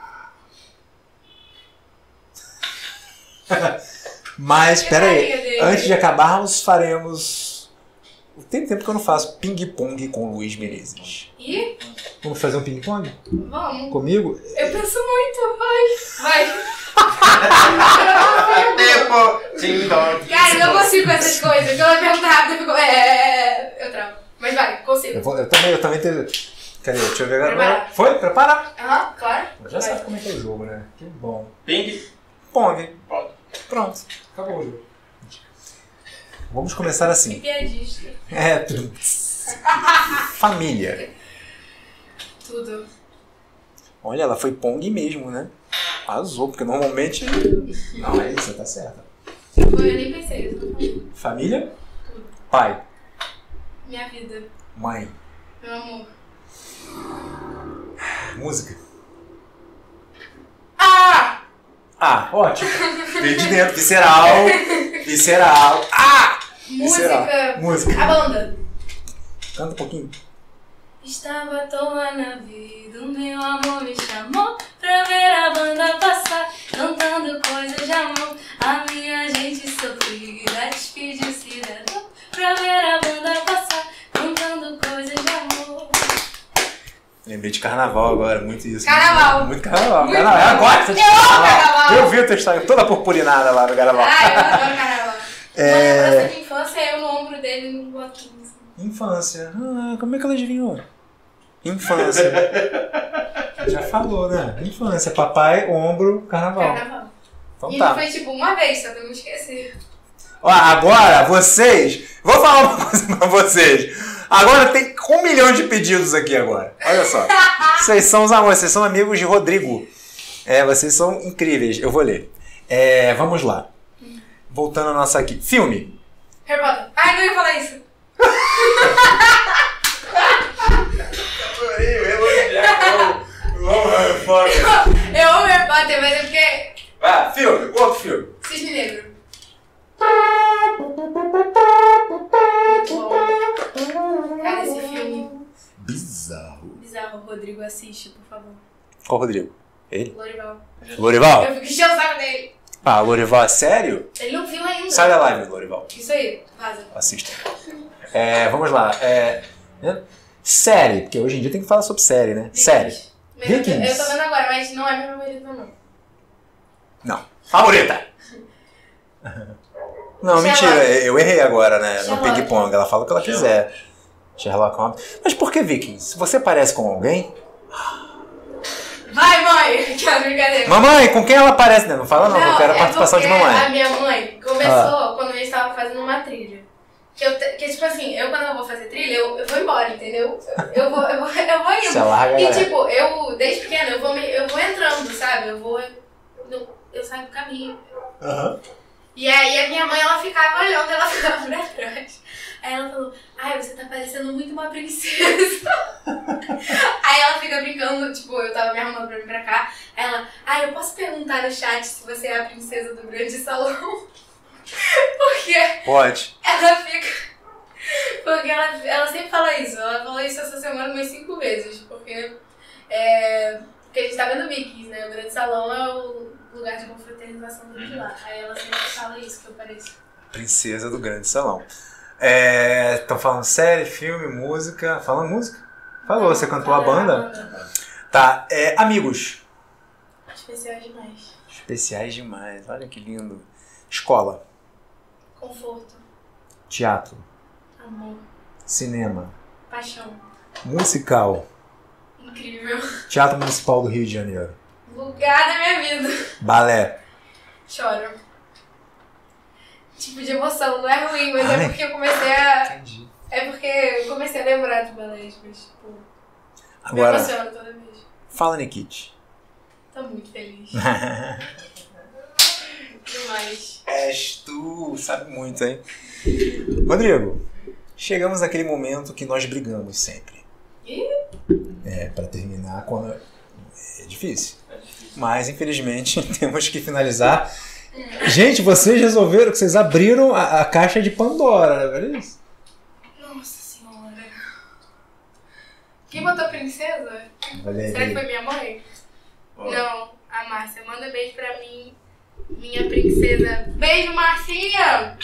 mas,
Que
pera aí,
carinha dele.
antes de acabarmos, faremos. Tem tempo que eu não faço ping-pong com o Luiz Menezes.
Ih,
Vamos fazer um ping-pong
vamos.
comigo?
Eu penso muito, vai. Vai.
Tempo! Sim, dog.
Cara, eu não consigo com essas coisas. Quando eu pergunto rápido, eu fico. É, é, é, eu travo. Mas vai,
Eu,
consigo.
vou- eu também, eu também tenho. Cadê? Deixa eu ver agora.
Preparar.
Foi? Preparar?
Aham, claro.
Já
Vai.
sabe como é que é o jogo, né? Que bom.
Ping.
Pong. Pronto. Acabou o jogo. Vamos começar
Que
assim.
piadista.
É. tu- Família.
Tudo.
Olha, ela foi Pong mesmo, né? Arrasou, porque normalmente. Não, é isso, tá certo.
Foi, eu nem pensei. eu falando.
Família. Pai.
Minha vida.
Mãe.
Meu amor.
Música.
Ah!
Ah, ótimo. Veio de dentro. Visceral. Visceral. Ah! Visceral.
Música.
Música.
A banda.
Canta um pouquinho.
Estava à toa na vida, o meu amor me chamou pra ver a banda passar, cantando coisas de amor. A minha gente sofrida despediu cidadão pra ver a banda passar, cantando coisas de amor.
Lembrei de carnaval agora, muito isso.
Carnaval.
Muito carnaval.
Muito
carnaval. Eu gosto de
Eu amo
carnaval.
carnaval.
Eu vi o teu Instagram toda purpurinada lá no carnaval.
Ai, eu adoro carnaval.
É.
Uma lembrança de infância é eu no ombro dele no bloquinho. assim.
Infância. Ah, como é que ela adivinhou? Infância. Já falou, né? Infância. Papai, ombro, carnaval.
Carnaval.
Então
e
tá.
foi tipo uma vez, só pra eu não esquecer.
Ó, agora, vocês. Vou falar uma coisa pra vocês. Agora tem um milhão de pedidos aqui agora. Olha só. Vocês são os amores, vocês são amigos de Rodrigo. É, vocês são incríveis. Eu vou ler. É, vamos lá. Voltando a nossa aqui. Filme.
Harry Potter. Ai, não ia falar isso.
Adorei, eu elogiar. Eu amo Harry Potter.
Eu amo Harry Potter, mas é porque.
Vai, filme, outro filme.
Cisne Negro. Cara, esse filme
Bizarro.
bizarro. Rodrigo, assiste, por favor.
Qual Rodrigo? Ele?
Lorival.
Lorival?
Eu fico enchendo o saco dele.
Ah, Lorival é sério?
Ele não viu ainda.
Sai da live, Lorival.
Isso aí, vaza.
Assista. É, vamos lá. É, né? série, porque hoje em dia tem que falar sobre série, né? Série.
Mas eu,
Vikings.
eu tô vendo agora, mas não é meu favorito, não.
Não. Favorita! Não,
Sherlock.
mentira, eu errei agora, né? No
Sherlock.
ping-pong. Ela fala o que ela quiser. Sherlock Holmes. Mas por que Vikings? Você parece com alguém?
Vai, mãe! Que brincadeira.
Mamãe, com quem ela parece? Né? Não fala não, eu quero a
é
participação de mamãe. Ah.
A minha mãe começou quando eu estava fazendo uma trilha. Que, eu, que tipo assim, eu quando eu vou fazer trilha, eu, eu vou embora, entendeu? Eu, eu vou, eu, vou, eu vou indo.
Você larga
E
galera.
tipo, eu, desde pequena, eu vou, me- eu vou entrando, sabe? Eu vou. Eu, eu saio do caminho.
Aham.
E aí a minha mãe, ela ficava olhando, ela ficava pra trás. Aí ela falou, ai, você tá parecendo muito uma princesa. aí ela fica brincando, tipo, eu tava me arrumando pra vir pra cá. Aí ela, ai, eu posso perguntar no chat se você é a princesa do grande salão? Porque
Pode.
ela fica. Porque ela, ela sempre fala isso. Ela falou isso essa semana umas cinco vezes. Porque, é, porque a gente tá vendo Vikings, né? O grande salão é o lugar de confraternização do lá. Aí ela sempre fala isso, que eu pareço.
Princesa do Grande Salão. Estão falando série, filme, música. Falando música? Falou, você cantou a banda? Tá, é, amigos.
Especial demais.
Especiais demais, olha que lindo. Escola,
Conforto,
teatro,
amor,
cinema,
paixão.
musical,
Incrível.
Teatro Municipal do Rio de Janeiro,
Lugar da minha vida.
balé.
Choro. Tipo de emoção, não é ruim, mas
Ai.
é porque eu comecei a.
Entendi.
É porque eu comecei a lembrar de balés, mas tipo. Me
Agora,
emociono toda vez.
fala Nikit.
Tô muito feliz. Demais.
És tu, sabe muito, hein? Rodrigo, chegamos naquele momento que nós brigamos sempre.
Ih?
É, pra terminar, quando... é difícil. Mas, infelizmente, temos que finalizar. Gente, vocês resolveram que vocês abriram a, a caixa de Pandora, não é isso?
Nossa senhora. Quem botou princesa?
Olha
Será que foi minha mãe?
Ó,
Não, a Márcia. Manda beijo pra mim, minha princesa. Beijo, Marcinha!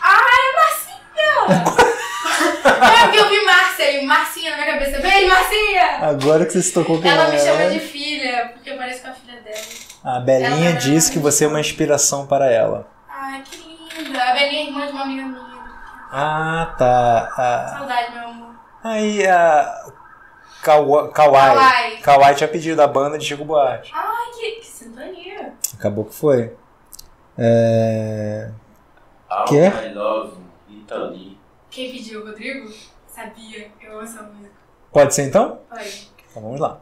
Ai, Marcinha! é porque eu vi Márcia e Marcinha na minha cabeça. Beijo, Marcinha!
Agora que você se tocou com
Ela me chama
ela,
de filha, porque eu pareço com a filha dela.
A Belinha
Ela-
disse que você é uma inspiração para ela.
Ai, que linda. A Belinha é irmã de uma amiga minha.
Ah, tá. Ah,
Saudade, meu amor.
aí a Kawa- Kawai.
Kawai.
Kawai tinha pedido a banda de Chico Buarque.
Ai, que, que sintonia.
Acabou que foi. É...
All
Quê?
My Love, Italy.
Quem pediu, Rodrigo? Sabia. Eu amo essa música.
Pode ser então?
Pode.
Então vamos lá.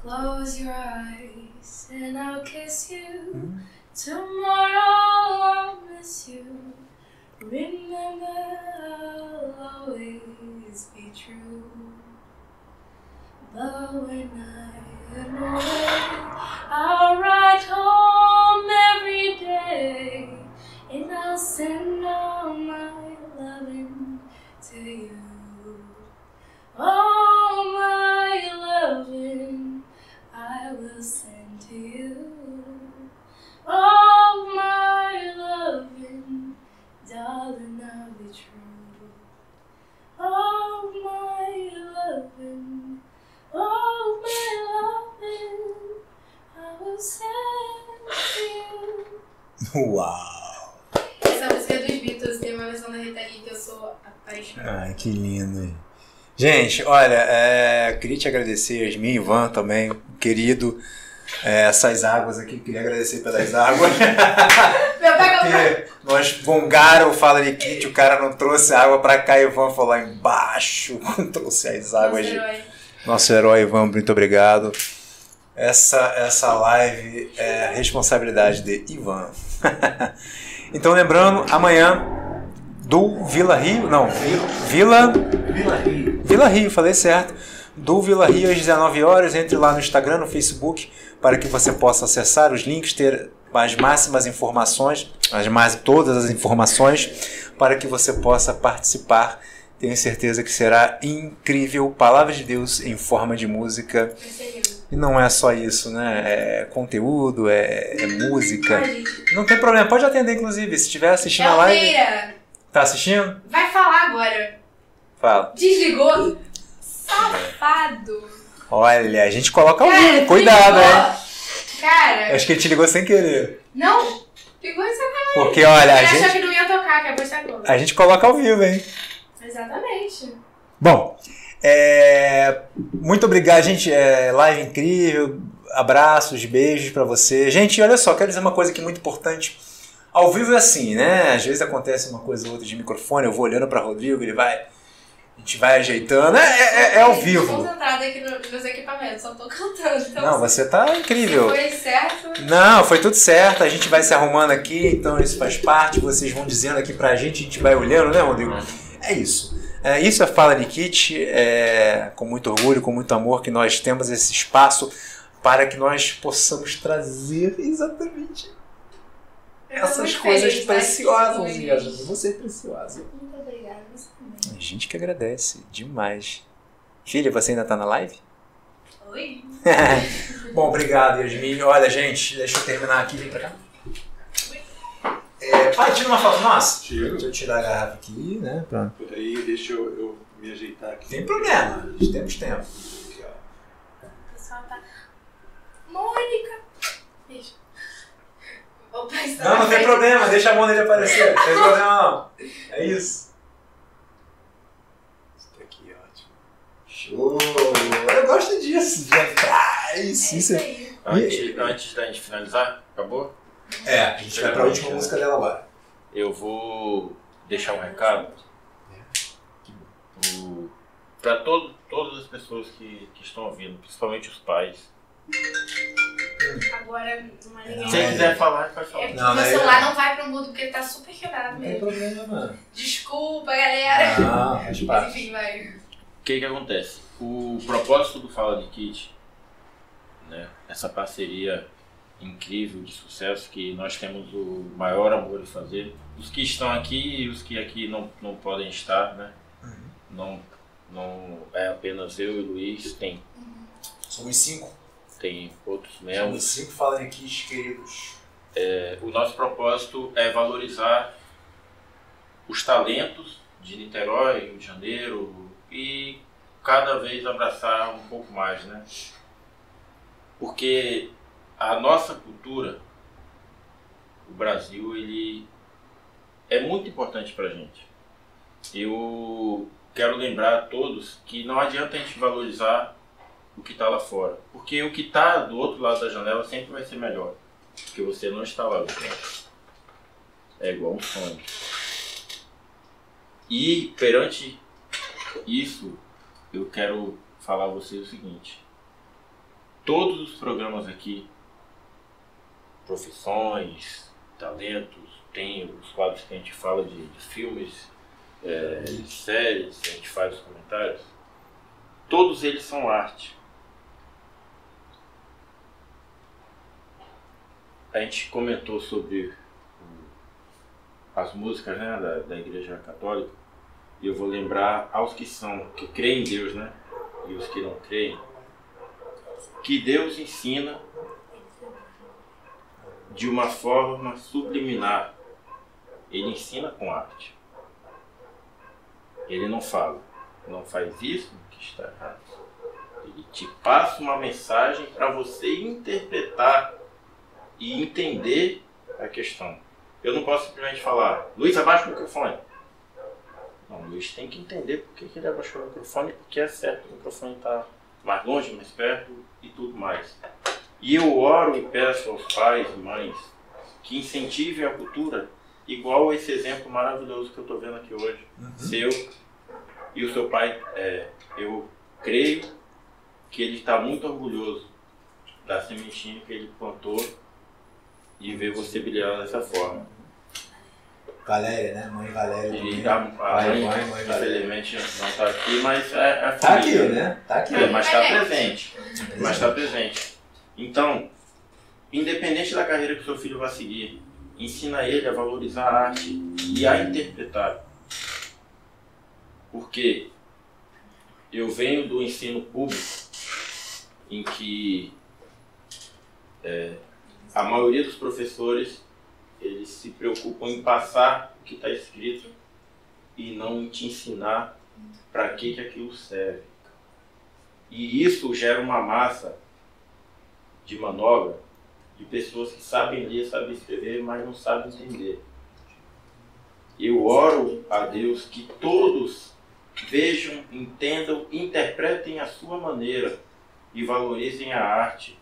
Close your eyes and I'll kiss you. Tomorrow I'll miss you. Remember I'll always be true. But when I am away, I'll write home every day. And I'll send all my loving to you. All my loving I will send to you. All my loving, darling, I'll be true. All my loving, all my loving, I will send to you.
Uau!
Essa música é dos Beatles, tem uma versão da Rita Lee que eu sou apaixonada.
Ai, que lindo. Gente, olha, é, queria te agradecer, Yasmin, Ivan também, querido. É, essas águas aqui, queria agradecer pelas águas.
Meu pai.
Porque nós bongaram o Fala Nikit, o cara não trouxe água pra cá, Ivan foi lá embaixo, trouxe as águas.
Nosso
de-
herói.
Nosso herói Ivan, muito obrigado. Essa, essa live é responsabilidade de Ivan. então, lembrando, amanhã do Vila Rio, não, Vi- Vila
Vila Rio.
Vila Rio, falei certo. Do Vila Rio às 19 horas, entre lá no Instagram, no Facebook, para que você possa acessar os links, ter as máximas informações, as mais todas as informações, para que você possa participar. Tenho certeza que será incrível. Palavra de Deus em forma de música. E não é só isso, né? É conteúdo, é, é música.
Ai.
Não tem problema, pode atender, inclusive. Se estiver assistindo a live.
Elvira,
Tá assistindo?
vai falar agora.
Fala.
Desligou? Safado.
Olha, a gente coloca ao
Cara,
vivo. Cuidado, hein?
Cara,
Acho que ele te ligou sem querer.
não. Ligou essa cara.
Porque, olha, a gente,
que não ia tocar, que Globo.
a gente coloca ao vivo, hein?
Exatamente.
Bom, é, muito obrigado, gente. É, live incrível. Abraços, beijos pra você. Gente, olha só, quero dizer uma coisa aqui muito importante. Ao vivo é assim, né? Às vezes acontece uma coisa ou outra de microfone, eu vou olhando pra Rodrigo, ele vai. A gente vai ajeitando. É, é- é ao vivo.
concentrada aqui no- nos meus equipamentos, só tô cantando. Então,
Não, você tá incrível.
foi certo.
Não, foi tudo certo. A gente vai se arrumando aqui, então isso faz parte. Vocês vão dizendo aqui pra gente, a gente vai olhando, né, Rodrigo? É isso. É, isso é Fala Nikit, é, com muito orgulho, com muito amor, que nós temos esse espaço para que nós possamos trazer exatamente essas coisas
feliz,
preciosas, Yasmin. Você é preciosa.
Muito obrigada, você também.
A gente que agradece demais. Filha, você ainda tá na live?
Oi?
Bom, obrigado, Yasmin. Olha, gente, deixa eu terminar aqui. Vem pra cá. É, pai, tira uma foto nossa.
Tiro.
Deixa eu tirar a garrafa aqui, né? Pronto.
Peraí, deixa eu, eu me ajeitar aqui.
Tem problema, temos tempo.
Aqui, ó.
O pessoal tá. Mônica! Beijo. Opa, está
Não, não tem problema, deixa a mão dele aparecer. Não tem problema não. É isso.
Isso daqui é ótimo.
Show! Eu gosto disso. De... Ah, isso,
É
isso.
isso aí.
Antes, antes da gente finalizar, acabou?
É, a gente vai pra última música dela agora.
Eu vou deixar um recado para todo, todas as pessoas que, que estão ouvindo, principalmente os pais.
Agora, uma linha.
Não,
Se
é-
você quiser falar, pode
É
falar.
porque
Não,
meu
não é-
celular não vai pro mudo porque ele tá super quebrado
Não tem
mesmo.
problema, mano.
Desculpa, galera.
Faz
Mas enfim, vai.
O que que acontece? O propósito do Fala de Kit, né, essa parceria incrível de sucesso que nós temos o maior amor em fazer, os que estão aqui e os que aqui não, não podem estar, né? Não, não é apenas eu e o Luiz, tem,
Somos cinco.
tem outros
Somos
membros.
cinco falando aqui, queridos.
É, o nosso propósito é valorizar os talentos de Niterói, Rio de Janeiro e cada vez abraçar um pouco mais, né? Porque a nossa cultura, o Brasil, ele é muito importante pra gente. Eu quero lembrar a todos que não adianta a gente valorizar o que está lá fora, porque o que está do outro lado da janela sempre vai ser melhor porque você não está lá dentro. É igual um sonho. E perante isso, eu quero falar a você o seguinte: todos os programas aqui, profissões, talentos, tem os quadros que a gente fala de, de filmes, é, de séries, a gente faz os comentários. Todos eles são arte. a gente comentou sobre as músicas né, da, da Igreja Católica e eu vou lembrar aos que são que creem em Deus, né, e os que não creem, que Deus ensina de uma forma subliminar. Ele ensina com arte. Ele não fala, não faz isso que está errado. Ele te passa uma mensagem para você interpretar e entender a questão. Eu não posso simplesmente falar, Luiz, abaixa o microfone. Não, Luiz tem que entender por que ele abaixou o microfone, porque é certo, o microfone está mais longe, mais perto e tudo mais. E eu oro e peço aos pais e mães que incentivem a cultura igual esse exemplo maravilhoso que eu estou vendo aqui hoje. Seu e o seu pai, é, eu creio que ele está muito orgulhoso da sementinha que ele plantou e ver você brilhar dessa forma.
Valéria, né? Mãe Valéria.
E a, a mãe,
mãe, mãe,
infelizmente, não está aqui, mas é, é
Tá aqui, né? Tá aqui.
É, mas está presente. Mas está presente. Então, independente da carreira que o seu filho vai seguir, ensina ele a valorizar a arte e a interpretar. Porque eu venho do ensino público em que é, a maioria dos professores eles se preocupam em passar o que está escrito e não em te ensinar para que, que aquilo serve. E isso gera uma massa de manobra de pessoas que sabem ler, sabem escrever, mas não sabem entender. Eu oro a Deus que todos vejam, entendam, interpretem a sua maneira e valorizem a arte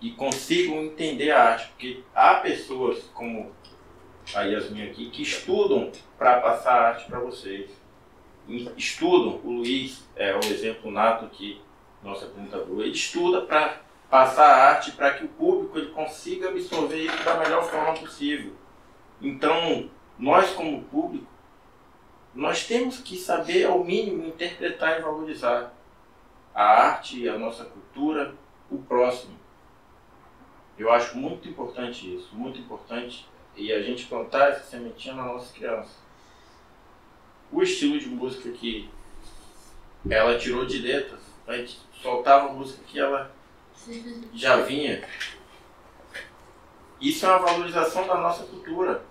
e consigam entender a arte, porque há pessoas como a Yasmin aqui que estudam para passar a arte para vocês. Estudam, o Luiz é o exemplo nato aqui, nosso apresentador, ele estuda para passar a arte para que o público ele consiga absorver isso da melhor forma possível. Então, nós como público, nós temos que saber ao mínimo interpretar e valorizar a arte, a nossa cultura, o próximo. Eu acho muito importante isso, muito importante, e a gente plantar essa sementinha na nossa criança. O estilo de música que ela tirou de letras, a gente soltava música que ela já vinha. Isso é uma valorização da nossa cultura.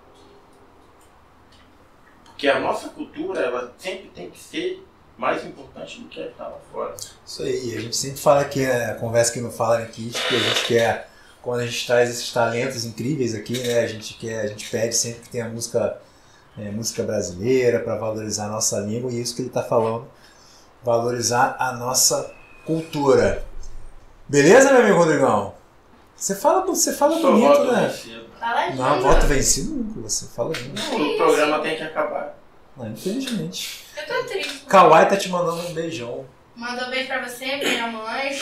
Porque a nossa cultura, ela sempre tem que ser mais importante do que a que está lá fora.
Isso aí, a gente sempre fala aqui, né, a conversa que não fala aqui, que a gente quer, quando a gente traz esses talentos incríveis aqui, né, a gente quer, a gente pede sempre que tenha música, é, música brasileira para valorizar a nossa língua e isso que ele está falando, valorizar a nossa cultura. Beleza, meu amigo Rodrigão? Você fala, você fala bonito,
voto
né?
vencido.
Fala
Não, voto vencido nunca, você fala junto.
O programa tem que acabar.
Não, infelizmente.
Eu tô triste.
Kawai tá te mandando um beijão.
Mandou um beijo pra você, pra minha mãe.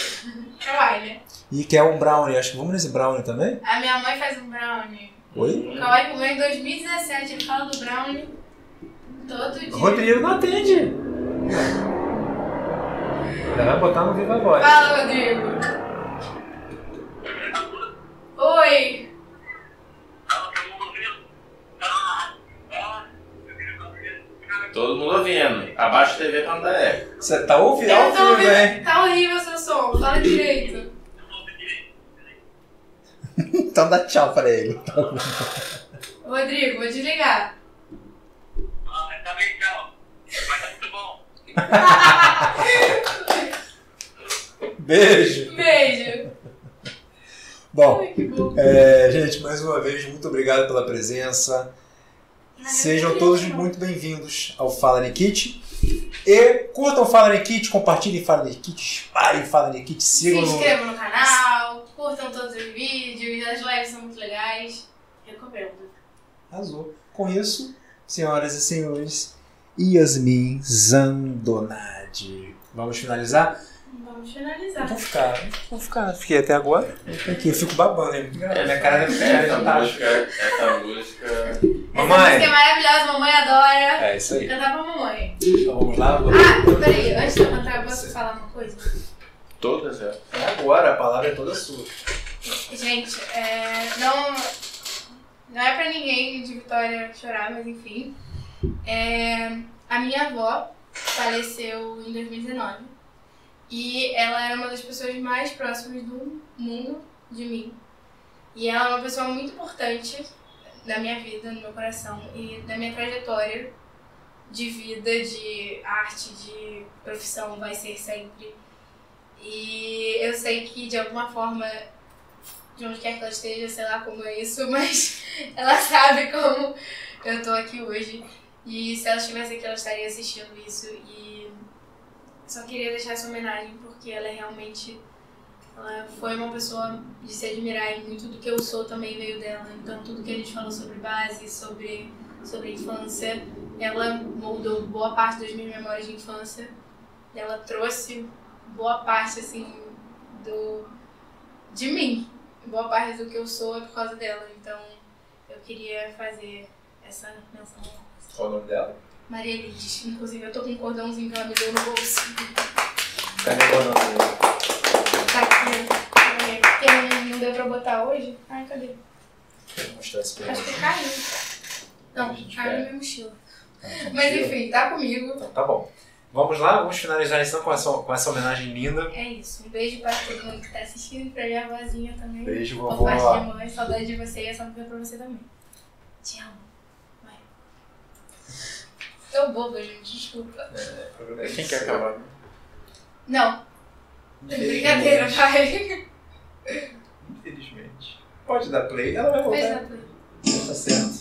Kawaii, né?
E quer um brownie, acho que vamos nesse brownie também?
A minha mãe faz um brownie.
Oi?
O Kawaii comeu em 2017. Ele fala do brownie todo dia.
Rodrigo não atende. Ela vai botar no Viva Voz.
Fala, Rodrigo. Oi.
Todo mundo ouvindo. Abaixa a TV pra não dar eco.
Você tá ouvindo ao
tô
vivo,
ouvindo.
hein?
Tá horrível o seu som. Fala direito.
Então dá tchau pra ele.
Rodrigo, vou desligar.
Tá bem, tchau. Mas tá muito bom.
Beijo.
Beijo.
Bom,
Ai, que bom.
é, gente, mais uma vez, muito obrigado pela presença. Sejam todos muito bem-vindos ao Fala Nikit. E curtam o Fala Nikit, compartilhem Fala Nikit, espalhem Fala Nikit,
Se
sigam no...
inscrevam no canal, curtam todos os vídeos, as lives são muito legais. Recomendo.
Arrasou. Com isso, senhoras e senhores, Yasmin Zandonade. Vamos finalizar?
Vamos finalizar.
Vou ficar, vou ficar. Fiquei até agora. Aqui, eu fico babando, hein? Minha cara
essa
é tá.
música, essa música.
Essa música é
Mamãe!
maravilhosa, mamãe adora.
É isso aí.
Cantar pra mamãe.
Então vamos lá.
Ah, peraí, antes de eu cantar, eu posso falar uma coisa?
Todas elas.
Agora a palavra é toda sua.
Gente, é, não, não é pra ninguém de Vitória chorar, mas enfim. É, a minha avó faleceu em 2019 e ela era uma das pessoas mais próximas do mundo de mim. E ela é uma pessoa muito importante na minha vida, no meu coração e na minha trajetória de vida, de arte, de profissão, vai ser sempre. E eu sei que de alguma forma de onde quer que ela esteja, sei lá como é isso, mas ela sabe como eu tô aqui hoje. E se ela estivesse aqui, ela estaria assistindo isso. E só queria deixar essa homenagem porque ela é realmente. Ela foi uma pessoa de se admirar e muito do que eu sou também veio dela. Então, tudo que a gente falou sobre base, sobre, sobre infância, ela moldou boa parte das minhas memórias de infância. Ela trouxe boa parte, assim, do, de mim. Boa parte do que eu sou é por causa dela. Então, eu queria fazer essa menção.
Qual o nome dela?
Maria Lides. Inclusive, eu tô com um cordãozinho que ela me deu no bolso.
Cadê o dela?
Tá aqui. É, Porque não, deu pra botar hoje. Ai, cadê?
Vou mostrar pra
Acho que caiu. Não, caiu na minha mochila. Mas enfim, tá comigo.
Então tá bom. Vamos lá, vamos finalizar então com essa, com essa homenagem linda.
É isso. Um beijo pra todo mundo que tá assistindo, pra minha avózinha também.
Beijo,
Por
vovó.
parte de mãe, saudade de você e essa música pra você também. Te amo. Vai. Tô boba, gente, desculpa.
Quem quer acabar?
Não, brincadeira, vai.
Infelizmente. Pode dar play, ela vai voltar.
dá play.
Tá certo.